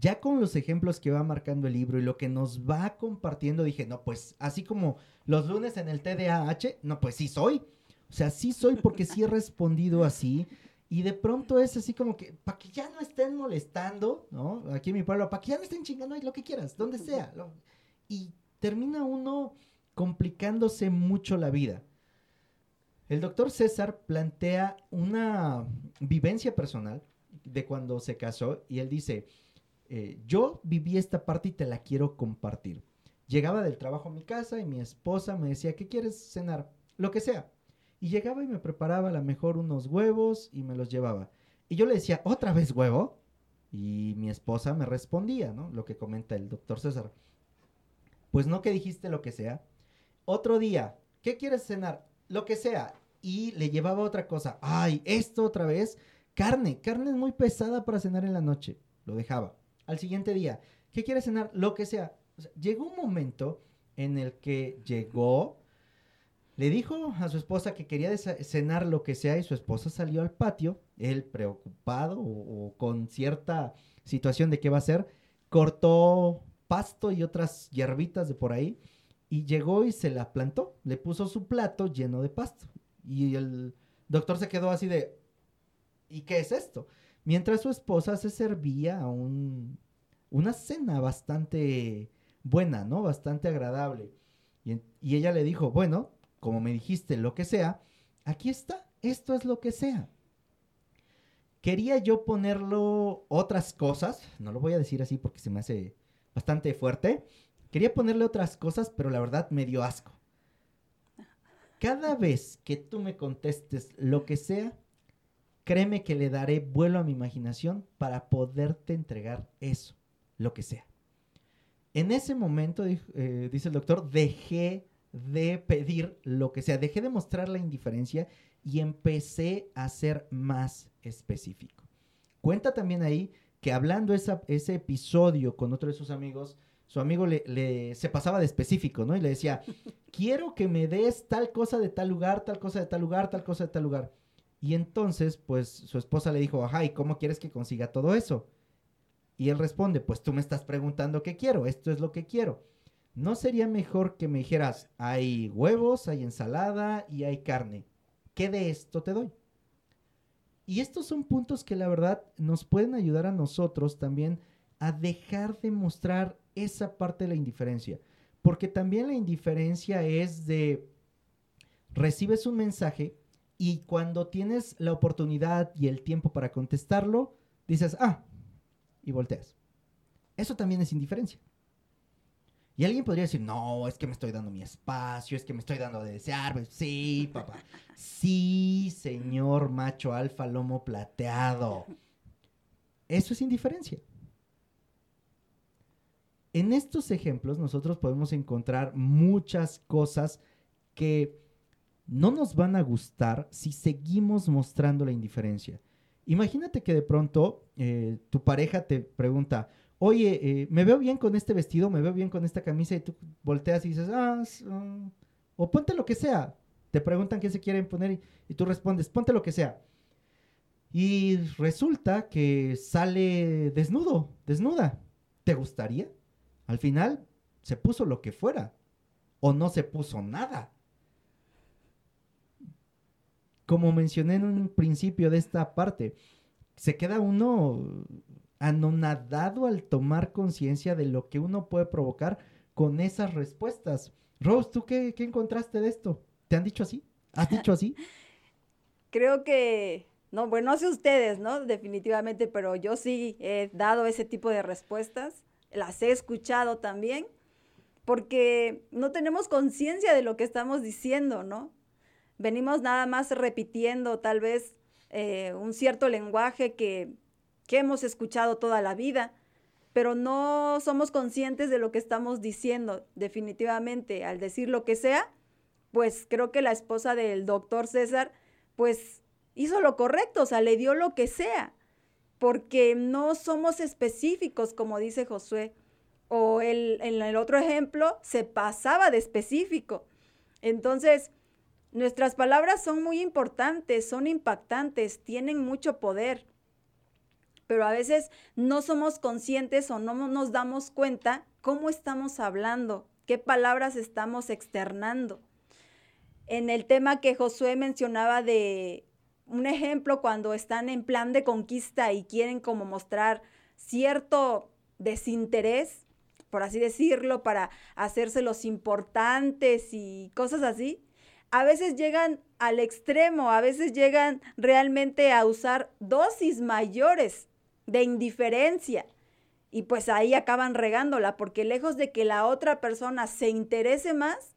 ya con los ejemplos que va marcando el libro y lo que nos va compartiendo, dije, no, pues así como los lunes en el TDAH, no, pues sí soy. O sea, sí soy porque sí he (laughs) respondido así. Y de pronto es así como que, para que ya no estén molestando, ¿no? Aquí en mi pueblo, para que ya no estén chingando lo que quieras, donde sea. Y termina uno complicándose mucho la vida. El doctor César plantea una vivencia personal de cuando se casó y él dice, eh, yo viví esta parte y te la quiero compartir. Llegaba del trabajo a mi casa y mi esposa me decía, ¿qué quieres cenar? Lo que sea. Y llegaba y me preparaba a lo mejor unos huevos y me los llevaba. Y yo le decía, ¿otra vez huevo? Y mi esposa me respondía, ¿no? Lo que comenta el doctor César. Pues no que dijiste lo que sea. Otro día, ¿qué quieres cenar? Lo que sea. Y le llevaba otra cosa. Ay, esto otra vez. Carne. Carne es muy pesada para cenar en la noche. Lo dejaba al siguiente día, ¿qué quieres cenar? Lo que sea. llegó un momento en el que llegó, le dijo a su esposa que quería cenar lo que sea y su esposa salió al patio, él preocupado o, con cierta situación de qué va a hacer, cortó pasto y otras hierbitas de por ahí y llegó y se la plantó, le puso su plato lleno de pasto y el doctor se quedó así de ¿y qué es esto? Mientras su esposa se servía a un, una cena bastante buena, ¿no? Bastante agradable. Y, y ella le dijo, bueno, como me dijiste, lo que sea, aquí está, esto es lo que sea. Quería yo ponerlo otras cosas, no lo voy a decir así porque se me hace bastante fuerte. Quería ponerle otras cosas, pero la verdad me dio asco. Cada vez que tú me contestes lo que sea, créeme que le daré vuelo a mi imaginación para poderte entregar eso, lo que sea. En ese momento, eh, dice el doctor, dejé de pedir lo que sea, dejé de mostrar la indiferencia y empecé a ser más específico. Cuenta también ahí que hablando ese episodio con otro de sus amigos, su amigo le, se pasaba de específico, ¿no? Y le decía, (laughs) quiero que me des tal cosa de tal lugar, tal cosa de tal lugar, tal cosa de tal lugar. Y entonces, pues su esposa le dijo, ajá, ¿y cómo quieres que consiga todo eso? Y él responde, pues tú me estás preguntando qué quiero, esto es lo que quiero. ¿No sería mejor que me dijeras, hay huevos, hay ensalada y hay carne? ¿Qué de esto te doy? Y estos son puntos que la verdad nos pueden ayudar a nosotros también a dejar de mostrar esa parte de la indiferencia. Porque también la indiferencia es de, recibes un mensaje y cuando tienes la oportunidad y el tiempo para contestarlo, dices, ah, y volteas. Eso también es indiferencia. Y alguien podría decir, no, es que me estoy dando mi espacio, es que me estoy dando de desear. Pues, sí, papá. Sí, señor macho alfa lomo plateado. Eso es indiferencia. En estos ejemplos nosotros podemos encontrar muchas cosas que no nos van a gustar si seguimos mostrando la indiferencia. Imagínate que de pronto eh, tu pareja te pregunta, oye, eh, me veo bien con este vestido, me veo bien con esta camisa y tú volteas y dices, ah, ah o ponte lo que sea. Te preguntan qué se quieren poner y, tú respondes, ponte lo que sea. Y resulta que sale desnudo, desnuda. ¿Te gustaría? Al final se puso lo que fuera o no se puso nada. Como mencioné en un principio de esta parte, se queda uno anonadado al tomar conciencia de lo que uno puede provocar con esas respuestas. Rose, ¿tú qué, encontraste de esto? ¿Te han dicho así? ¿Has dicho así? (laughs)
Creo que, no, bueno, no sé ustedes, ¿no? Definitivamente, pero yo sí he dado ese tipo de respuestas, las he escuchado también, porque no tenemos conciencia de lo que estamos diciendo, ¿no? Venimos nada más repitiendo tal vez eh, un cierto lenguaje que que hemos escuchado toda la vida, pero no somos conscientes de lo que estamos diciendo definitivamente. Al decir lo que sea, pues creo que la esposa del doctor César, pues hizo lo correcto, o sea, le dio lo que sea, porque no somos específicos, como dice Josué. O el, en el otro ejemplo, se pasaba de específico. Entonces, nuestras palabras son muy importantes, son impactantes, tienen mucho poder pero a veces no somos conscientes o no nos damos cuenta cómo estamos hablando, qué palabras estamos externando. En el tema que Josué mencionaba de un ejemplo cuando están en plan de conquista y quieren como mostrar cierto desinterés, por así decirlo, para hacerse los importantes y cosas así, a veces llegan al extremo, a veces llegan realmente a usar dosis mayores de indiferencia. Y pues ahí acaban regándola, porque lejos de que la otra persona se interese más,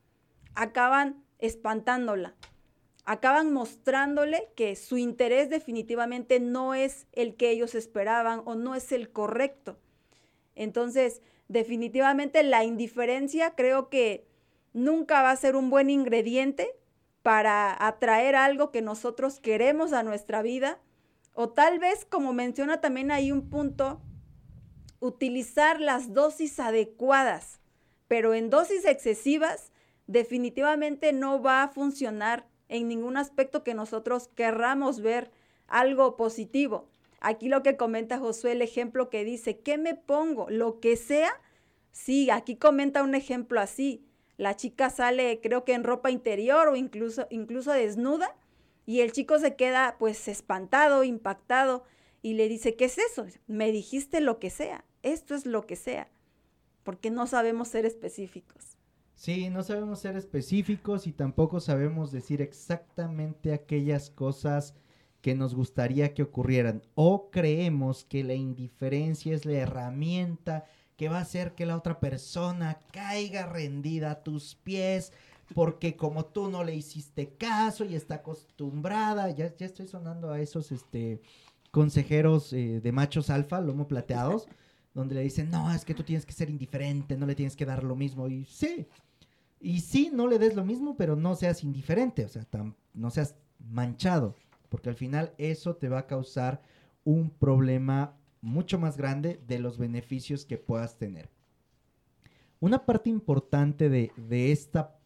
acaban espantándola. Acaban mostrándole que su interés definitivamente no es el que ellos esperaban o no es el correcto. Entonces, definitivamente la indiferencia creo que nunca va a ser un buen ingrediente para atraer algo que nosotros queremos a nuestra vida o tal vez, como menciona también hay un punto, utilizar las dosis adecuadas, pero en dosis excesivas definitivamente no va a funcionar en ningún aspecto que nosotros querramos ver algo positivo. Aquí lo que comenta Josué, el ejemplo que dice, ¿qué me pongo? Lo que sea, Sí, aquí comenta un ejemplo así. La chica sale, creo que en ropa interior o incluso, incluso desnuda, y el chico se queda pues espantado, impactado, y le dice, ¿qué es eso? Me dijiste lo que sea, esto es lo que sea, porque no sabemos ser específicos.
Sí, no sabemos ser específicos y tampoco sabemos decir exactamente aquellas cosas que nos gustaría que ocurrieran. O creemos que la indiferencia es la herramienta que va a hacer que la otra persona caiga rendida a tus pies, porque como tú no le hiciste caso y está acostumbrada, ya, ya estoy sonando a esos este, consejeros eh, de machos alfa, lomo plateados, (laughs) donde le dicen, no, es que tú tienes que ser indiferente, no le tienes que dar lo mismo. Y sí, y sí, no le des lo mismo, pero no seas indiferente, o sea, no seas manchado, porque al final eso te va a causar un problema mucho más grande de los beneficios que puedas tener. Una parte importante de, de, esta,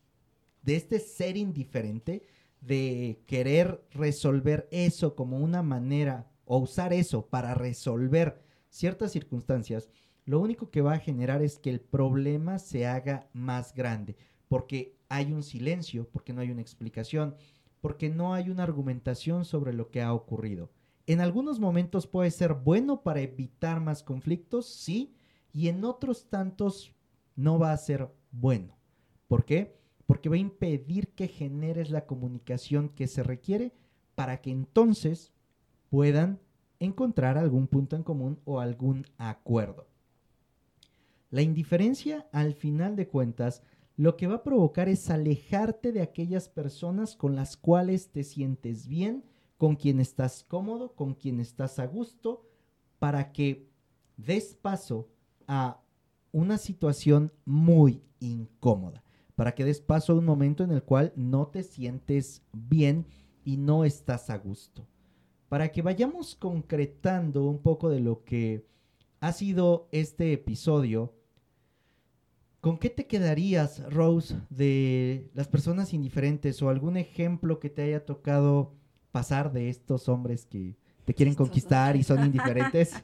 de este ser indiferente, de querer resolver eso como una manera o usar eso para resolver ciertas circunstancias, lo único que va a generar es que el problema se haga más grande, porque hay un silencio, porque no hay una explicación, porque no hay una argumentación sobre lo que ha ocurrido. En algunos momentos puede ser bueno para evitar más conflictos, sí, y en otros tantos no va a ser bueno. ¿Por qué? Porque va a impedir que generes la comunicación que se requiere para que entonces puedan encontrar algún punto en común o algún acuerdo. La indiferencia, al final de cuentas, lo que va a provocar es alejarte de aquellas personas con las cuales te sientes bien, con quien estás cómodo, con quien estás a gusto, para que des paso a una situación muy incómoda, para que des paso a un momento en el cual no te sientes bien y no estás a gusto. Para que vayamos concretando un poco de lo que ha sido este episodio, ¿con qué te quedarías, Rose, de las personas indiferentes o algún ejemplo que te haya tocado pasar de estos hombres que te quieren conquistar y son indiferentes?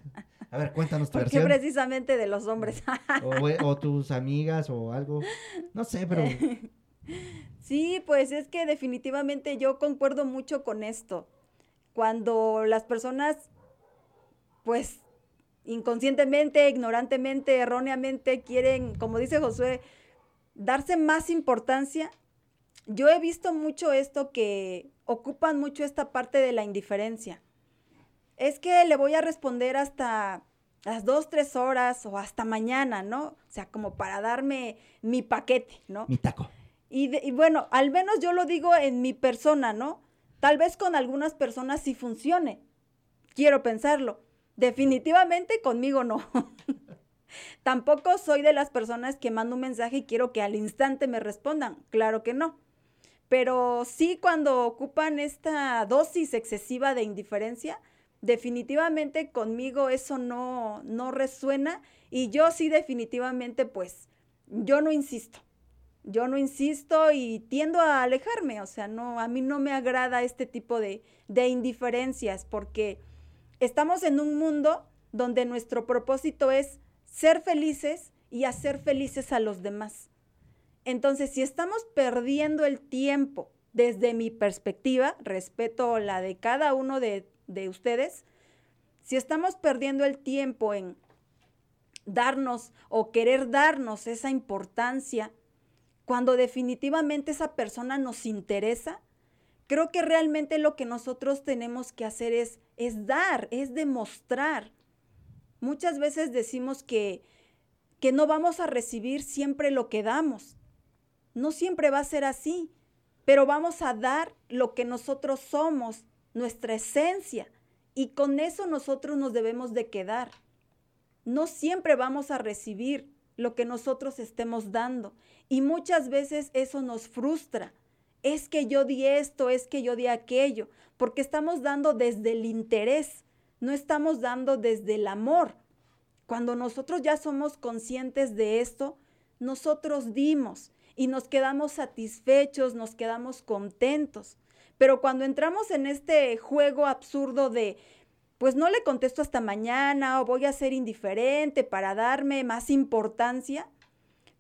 A ver, cuéntanos tu
¿Por qué precisamente de los hombres?
o, o, tus amigas o algo. No sé, pero... (laughs)
Sí, pues es que definitivamente yo concuerdo mucho con esto cuando las personas, pues, inconscientemente, ignorantemente, erróneamente quieren, como dice Josué, darse más importancia. Yo he visto mucho esto que ocupan mucho esta parte de la indiferencia. Es que le voy a responder hasta las dos, tres horas o hasta mañana, ¿no? O sea, como para darme mi paquete, ¿no?
Mi taco.
Y, y bueno, al menos yo lo digo en mi persona, ¿no? Tal vez con algunas personas sí funcione. Quiero pensarlo. Definitivamente conmigo no. (laughs) Tampoco soy de las personas que mando un mensaje y quiero que al instante me respondan. Claro que no. Pero sí cuando ocupan esta dosis excesiva de indiferencia, definitivamente conmigo eso no, no resuena y yo sí definitivamente pues yo no insisto yo no insisto y tiendo a alejarme, o sea, no, a mí no me agrada este tipo de, de indiferencias porque estamos en un mundo donde nuestro propósito es ser felices y hacer felices a los demás. Entonces, si estamos perdiendo el tiempo desde mi perspectiva, respeto la de cada uno de, de ustedes, si estamos perdiendo el tiempo en darnos o querer darnos esa importancia cuando definitivamente esa persona nos interesa, creo que realmente lo que nosotros tenemos que hacer es, es dar, es demostrar. Muchas veces decimos que, que no vamos a recibir siempre lo que damos. No siempre va a ser así, pero vamos a dar lo que nosotros somos, nuestra esencia, y con eso nosotros nos debemos de quedar. No siempre vamos a recibir lo que nosotros estemos dando. Y muchas veces eso nos frustra. Es que yo di esto, es que yo di aquello, porque estamos dando desde el interés, no estamos dando desde el amor. Cuando nosotros ya somos conscientes de esto, nosotros dimos y nos quedamos satisfechos, nos quedamos contentos. Pero cuando entramos en este juego absurdo de pues no le contesto hasta mañana o voy a ser indiferente para darme más importancia,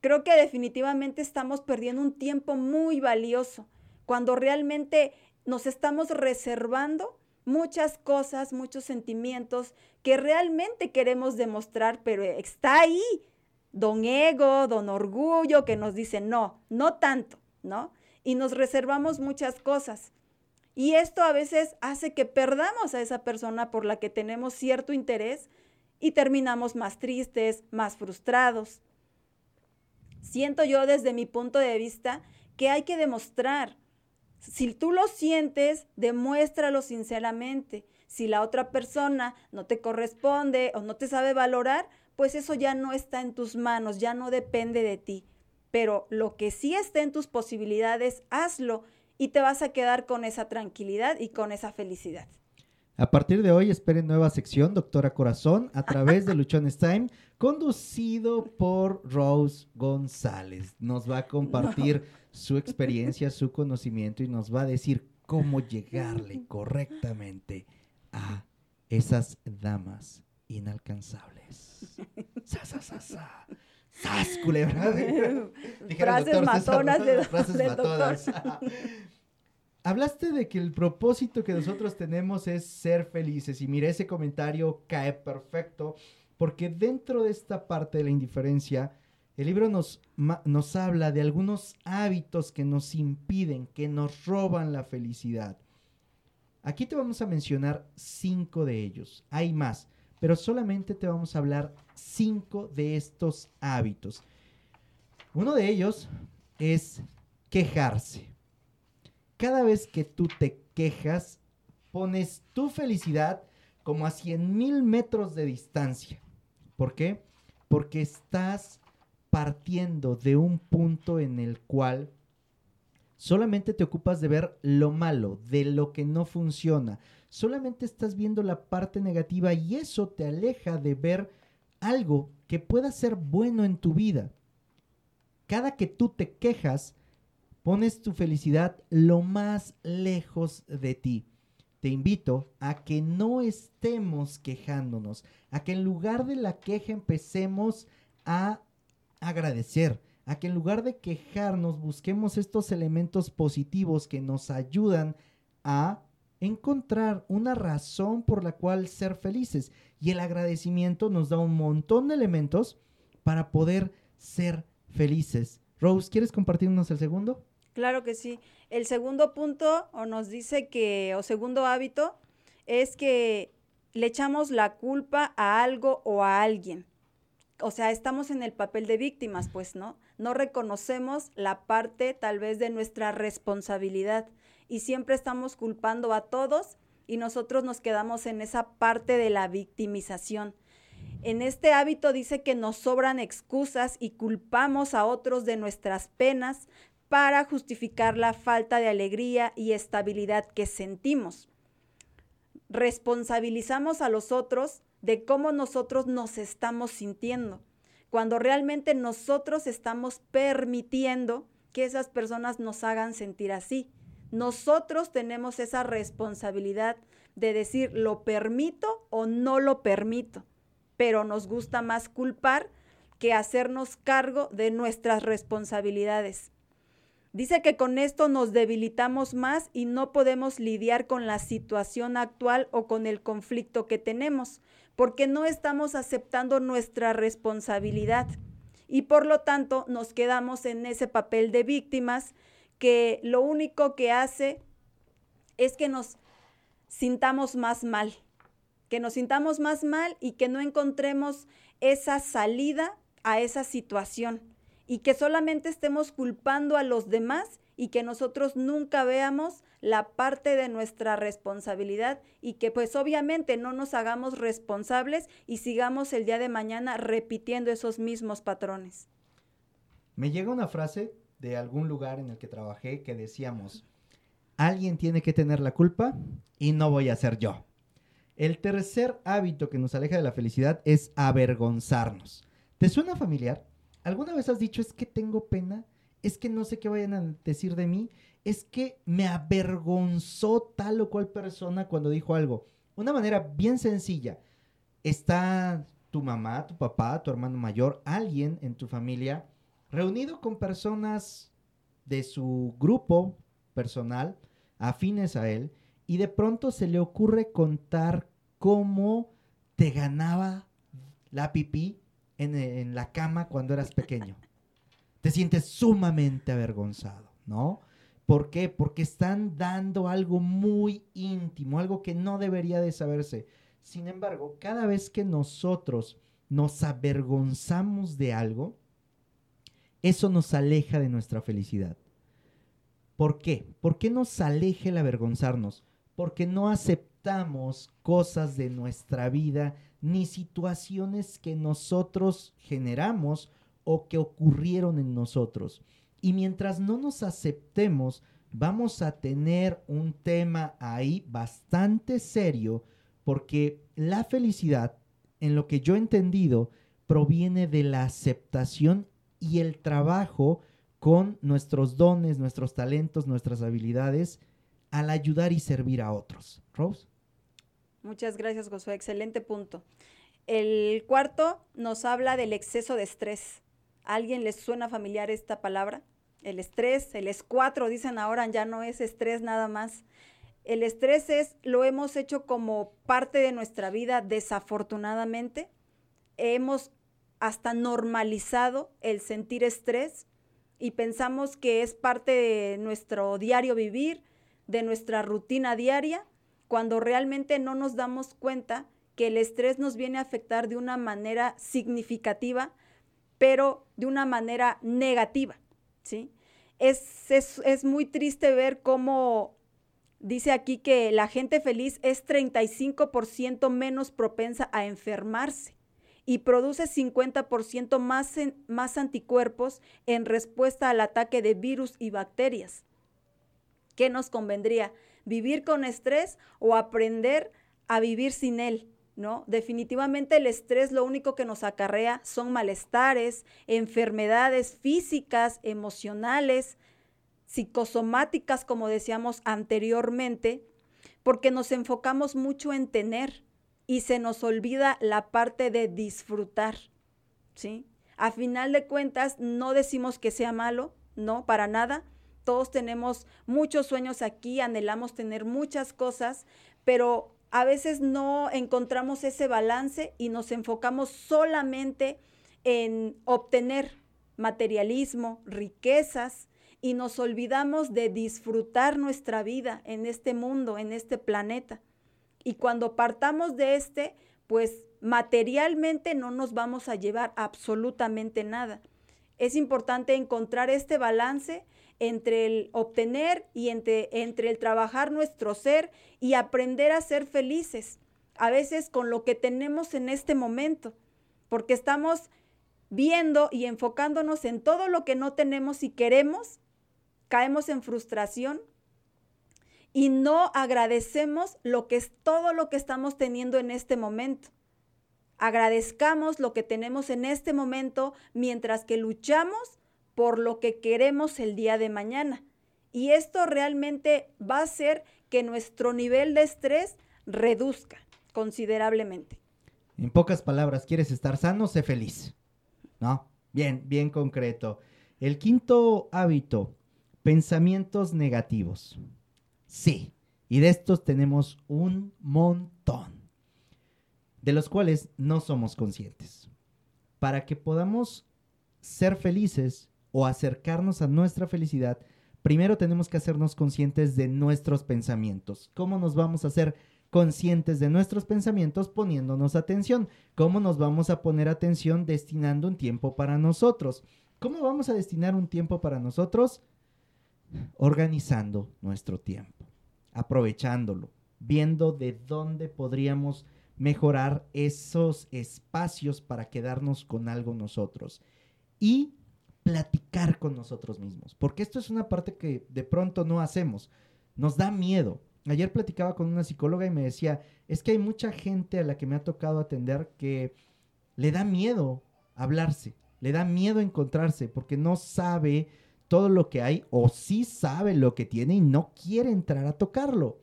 creo que definitivamente estamos perdiendo un tiempo muy valioso cuando realmente nos estamos reservando muchas cosas, muchos sentimientos que realmente queremos demostrar, pero está ahí don ego, don orgullo que nos dice no, no tanto, ¿no? Y nos reservamos muchas cosas. Y esto a veces hace que perdamos a esa persona por la que tenemos cierto interés y terminamos más tristes, más frustrados. Siento yo desde mi punto de vista que hay que demostrar. Si tú lo sientes, demuéstralo sinceramente. Si la otra persona no te corresponde o no te sabe valorar, pues eso ya no está en tus manos, ya no depende de ti. Pero lo que sí esté en tus posibilidades, hazlo y te vas a quedar con esa tranquilidad y con esa felicidad.
A partir de hoy esperen nueva sección, Doctora Corazón, a través de Luchones Time, conducido por Rose González. Nos va a compartir su experiencia, su conocimiento y nos va a decir cómo llegarle correctamente a esas damas inalcanzables. sa, sa, sa, sa. ¡Sas, culebra! (laughs)
frases matonas de,
frases matonas. (laughs) Hablaste de que el propósito que nosotros tenemos es ser felices y mira, ese comentario cae perfecto porque dentro de esta parte de la indiferencia, el libro nos, nos habla de algunos hábitos que nos impiden, que nos roban la felicidad. Aquí te vamos a mencionar cinco de ellos. Hay más, pero solamente te vamos a hablar cinco de estos hábitos. Uno de ellos es quejarse cada vez que tú te quejas, pones tu felicidad como a 100 mil metros de distancia. ¿Por qué? Porque estás partiendo de un punto en el cual solamente te ocupas de ver lo malo, de lo que no funciona. Solamente estás viendo la parte negativa y eso te aleja de ver algo que pueda ser bueno en tu vida. Cada que tú te quejas, pones tu felicidad lo más lejos de ti. Te invito a que no estemos quejándonos, a que en lugar de la queja empecemos a agradecer, a que en lugar de quejarnos busquemos estos elementos positivos que nos ayudan a encontrar una razón por la cual ser felices. Y el agradecimiento nos da un montón de elementos para poder ser felices. Rose, ¿quieres compartirnos el segundo?
Claro que sí. El segundo punto o nos dice que, o segundo hábito, es que le echamos la culpa a algo o a alguien. O sea, estamos en el papel de víctimas, pues, ¿no? No reconocemos la parte tal vez de nuestra responsabilidad y siempre estamos culpando a todos y nosotros nos quedamos en esa parte de la victimización. En este hábito dice que nos sobran excusas y culpamos a otros de nuestras penas, para justificar la falta de alegría y estabilidad que sentimos. Responsabilizamos a los otros de cómo nosotros nos estamos sintiendo, cuando realmente nosotros estamos permitiendo que esas personas nos hagan sentir así. Nosotros tenemos esa responsabilidad de decir lo permito o no lo permito, pero nos gusta más culpar que hacernos cargo de nuestras responsabilidades. Dice que con esto nos debilitamos más y no podemos lidiar con la situación actual o con el conflicto que tenemos, porque no estamos aceptando nuestra responsabilidad. Y por lo tanto nos quedamos en ese papel de víctimas que lo único que hace es que nos sintamos más mal, que nos sintamos más mal y que no encontremos esa salida a esa situación y que solamente estemos culpando a los demás y que nosotros nunca veamos la parte de nuestra responsabilidad y que pues obviamente no nos hagamos responsables y sigamos el día de mañana repitiendo esos mismos patrones.
Me llega una frase de algún lugar en el que trabajé que decíamos, alguien tiene que tener la culpa y no voy a ser yo. El tercer hábito que nos aleja de la felicidad es avergonzarnos. ¿Te suena familiar? ¿Alguna vez has dicho es que tengo pena? Es que no sé qué vayan a decir de mí. Es que me avergonzó tal o cual persona cuando dijo algo. Una manera bien sencilla. Está tu mamá, tu papá, tu hermano mayor, alguien en tu familia reunido con personas de su grupo personal, afines a él, y de pronto se le ocurre contar cómo te ganaba la pipí en, la cama cuando eras pequeño. Te sientes sumamente avergonzado, ¿no? ¿Por qué? Porque están dando algo muy íntimo, algo que no debería de saberse. Sin embargo, cada vez que nosotros nos avergonzamos de algo, eso nos aleja de nuestra felicidad. ¿Por qué? ¿Por qué nos aleja el avergonzarnos? Porque no aceptamos cosas de nuestra vida ni situaciones que nosotros generamos o que ocurrieron en nosotros. Y mientras no nos aceptemos, vamos a tener un tema ahí bastante serio porque la felicidad, en lo que yo he entendido, proviene de la aceptación y el trabajo con nuestros dones, nuestros talentos, nuestras habilidades al ayudar y servir a otros. Rose.
Muchas gracias, Josué. Excelente punto. El cuarto nos habla del exceso de estrés. ¿A alguien les suena familiar esta palabra? El estrés, el es cuatro, dicen ahora, ya no es estrés nada más. El estrés es, lo hemos hecho como parte de nuestra vida, desafortunadamente. Hemos hasta normalizado el sentir estrés y pensamos que es parte de nuestro diario vivir, de nuestra rutina diaria, cuando realmente no nos damos cuenta que el estrés nos viene a afectar de una manera significativa, pero de una manera negativa, ¿sí? Es, es, es muy triste ver cómo dice aquí que la gente feliz es 35% menos propensa a enfermarse y produce 50% más, más anticuerpos en respuesta al ataque de virus y bacterias. ¿Qué nos convendría? ¿Vivir con estrés o aprender a vivir sin él? ¿No? Definitivamente el estrés lo único que nos acarrea son malestares, enfermedades físicas, emocionales, psicosomáticas, como decíamos anteriormente, porque nos enfocamos mucho en tener y se nos olvida la parte de disfrutar, ¿sí? A final de cuentas, no decimos que sea malo, no, para nada. Todos tenemos muchos sueños aquí, anhelamos tener muchas cosas, pero a veces no encontramos ese balance y nos enfocamos solamente en obtener materialismo, riquezas, y nos olvidamos de disfrutar nuestra vida en este mundo, en este planeta. Y cuando partamos de este, pues materialmente no nos vamos a llevar absolutamente nada. Es importante encontrar este balance entre el obtener y entre, entre el trabajar nuestro ser y aprender a ser felices, a veces con lo que tenemos en este momento, porque estamos viendo y enfocándonos en todo lo que no tenemos y queremos caemos en frustración y no agradecemos lo que es todo lo que estamos teniendo en este momento. Agradezcamos lo que tenemos en este momento mientras que luchamos por lo que queremos el día de mañana. Y esto realmente va a hacer que nuestro nivel de estrés reduzca considerablemente.
En pocas palabras, ¿quieres estar sano? Sé feliz. ¿No? Bien, bien concreto. El quinto hábito Pensamientos negativos. Sí, y de estos tenemos un montón, de los cuales no somos conscientes. Para que podamos ser felices o acercarnos a nuestra felicidad, primero tenemos que hacernos conscientes de nuestros pensamientos. ¿Cómo nos vamos a hacer conscientes de nuestros pensamientos poniéndonos atención? ¿Cómo nos vamos a poner atención destinando un tiempo para nosotros? ¿Cómo vamos a destinar un tiempo para nosotros? organizando nuestro tiempo, aprovechándolo, viendo de dónde podríamos mejorar esos espacios para quedarnos con algo nosotros y platicar con nosotros mismos, porque esto es una parte que de pronto no hacemos, nos da miedo. Ayer platicaba con una psicóloga y me decía, es que hay mucha gente a la que me ha tocado atender que le da miedo hablarse, le da miedo encontrarse porque no sabe todo lo que hay o sí sabe lo que tiene y no quiere entrar a tocarlo.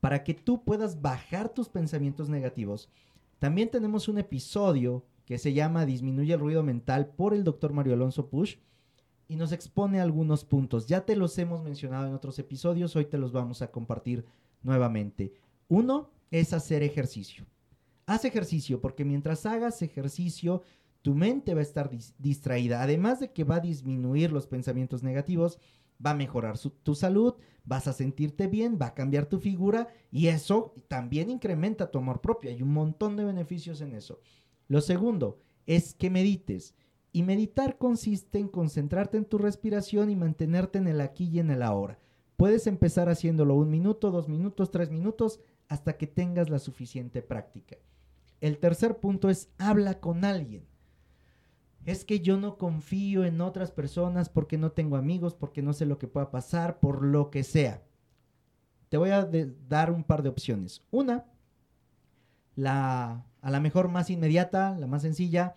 Para que tú puedas bajar tus pensamientos negativos, también tenemos un episodio que se llama Disminuye el ruido mental por el doctor Mario Alonso Push y nos expone algunos puntos. Ya te los hemos mencionado en otros episodios, hoy te los vamos a compartir nuevamente. Uno es hacer ejercicio. Haz ejercicio porque mientras hagas ejercicio, tu mente va a estar distraída. Además de que va a disminuir los pensamientos negativos, va a mejorar tu salud, vas a sentirte bien, va a cambiar tu figura y eso también incrementa tu amor propio. Hay un montón de beneficios en eso. Lo segundo es que medites. Y meditar consiste en concentrarte en tu respiración y mantenerte en el aquí y en el ahora. Puedes empezar haciéndolo un minuto, dos minutos, tres minutos, hasta que tengas la suficiente práctica. El tercer punto es habla con alguien. Es que yo no confío en otras personas porque no tengo amigos, porque no sé lo que pueda pasar, por lo que sea. Te voy a dar un par de opciones. Una, la a la mejor más inmediata, la más sencilla,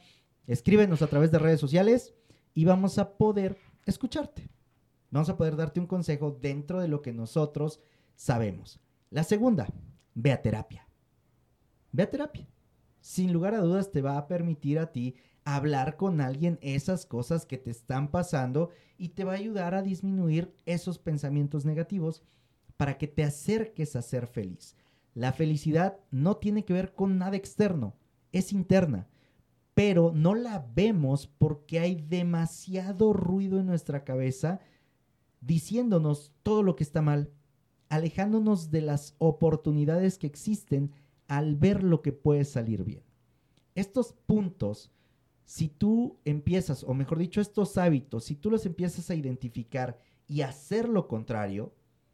Escríbenos a través de redes sociales y vamos a poder escucharte. Vamos a poder darte un consejo dentro de lo que nosotros sabemos. La segunda, ve a terapia. Ve a terapia. Sin lugar a dudas te va a permitir a ti hablar con alguien esas cosas que te están pasando y te va a ayudar a disminuir esos pensamientos negativos para que te acerques a ser feliz. La felicidad no tiene que ver con nada externo, es interna pero no la vemos porque hay demasiado ruido en nuestra cabeza diciéndonos todo lo que está mal, alejándonos de las oportunidades que existen al ver lo que puede salir bien. Estos puntos, si tú empiezas, o mejor dicho, estos hábitos, si tú los empiezas a identificar y hacer lo contrario,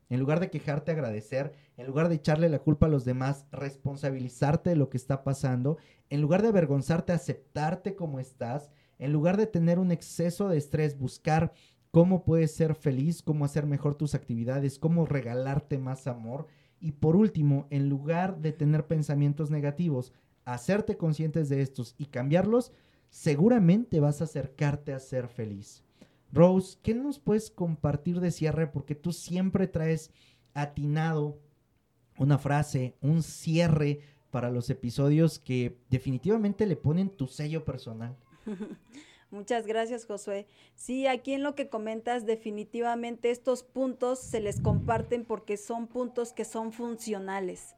en lugar de quejarte, agradecer, en lugar de echarle la culpa a los demás, responsabilizarte de lo que está pasando, en lugar de avergonzarte, aceptarte como estás, en lugar de tener un exceso de estrés, buscar cómo puedes ser feliz, cómo hacer mejor tus actividades, cómo regalarte más amor. Y por último, en lugar de tener pensamientos negativos, hacerte conscientes de estos y cambiarlos, seguramente vas a acercarte a ser feliz. Rose, ¿qué nos puedes compartir de cierre? Porque tú siempre traes atinado una frase, un cierre para los episodios que definitivamente le ponen tu sello personal. (laughs)
Muchas gracias, Josué. Sí, aquí en lo que comentas, definitivamente estos puntos se les comparten porque son puntos que son funcionales.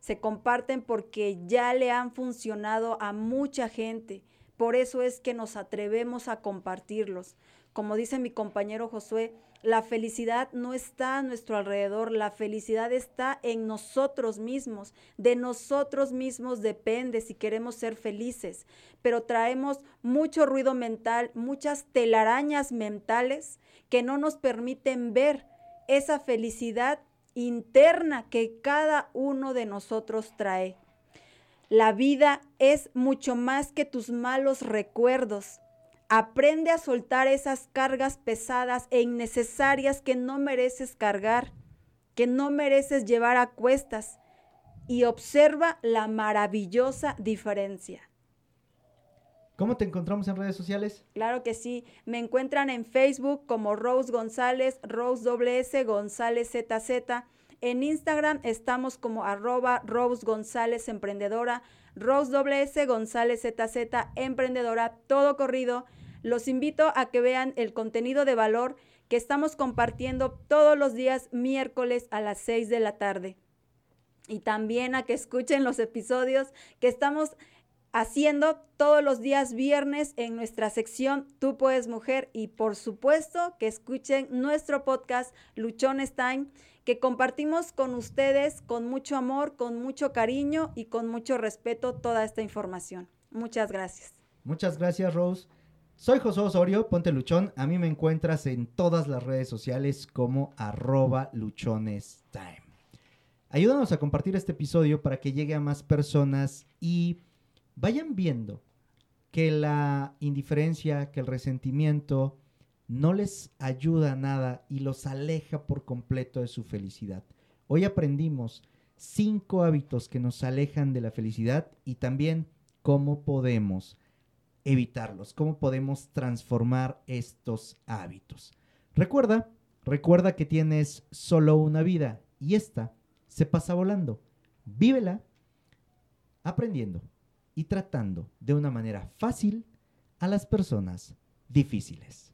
Se comparten porque ya le han funcionado a mucha gente. Por eso es que nos atrevemos a compartirlos. Como dice mi compañero Josué, la felicidad no está a nuestro alrededor, la felicidad está en nosotros mismos. De nosotros mismos depende si queremos ser felices, pero traemos mucho ruido mental, muchas telarañas mentales que no nos permiten ver esa felicidad interna que cada uno de nosotros trae. La vida es mucho más que tus malos recuerdos. Aprende a soltar esas cargas pesadas e innecesarias que no mereces cargar, que no mereces llevar a cuestas y observa la maravillosa diferencia.
¿Cómo te encontramos en redes sociales?
Claro que sí. Me encuentran en Facebook como Rose González, Rose WS González ZZ. En Instagram estamos como arroba Rose González Emprendedora. Rose WS González ZZ, emprendedora, todo corrido. Los invito a que vean el contenido de valor que estamos compartiendo todos los días miércoles a las 6 de la tarde. Y también a que escuchen los episodios que estamos haciendo todos los días viernes en nuestra sección Tú puedes mujer y por supuesto que escuchen nuestro podcast Luchones Time que compartimos con ustedes con mucho amor, con mucho cariño y con mucho respeto toda esta información. Muchas gracias.
Muchas gracias, Rose. Soy José Osorio, ponte luchón. A mí me encuentras en todas las redes sociales como arroba luchonestime. Ayúdanos a compartir este episodio para que llegue a más personas y vayan viendo que la indiferencia, que el resentimiento, no les ayuda nada y los aleja por completo de su felicidad. Hoy aprendimos cinco hábitos que nos alejan de la felicidad y también cómo podemos evitarlos, cómo podemos transformar estos hábitos. Recuerda, recuerda que tienes solo una vida y esta se pasa volando. Vívela aprendiendo, y tratando de una manera fácil a las personas difíciles.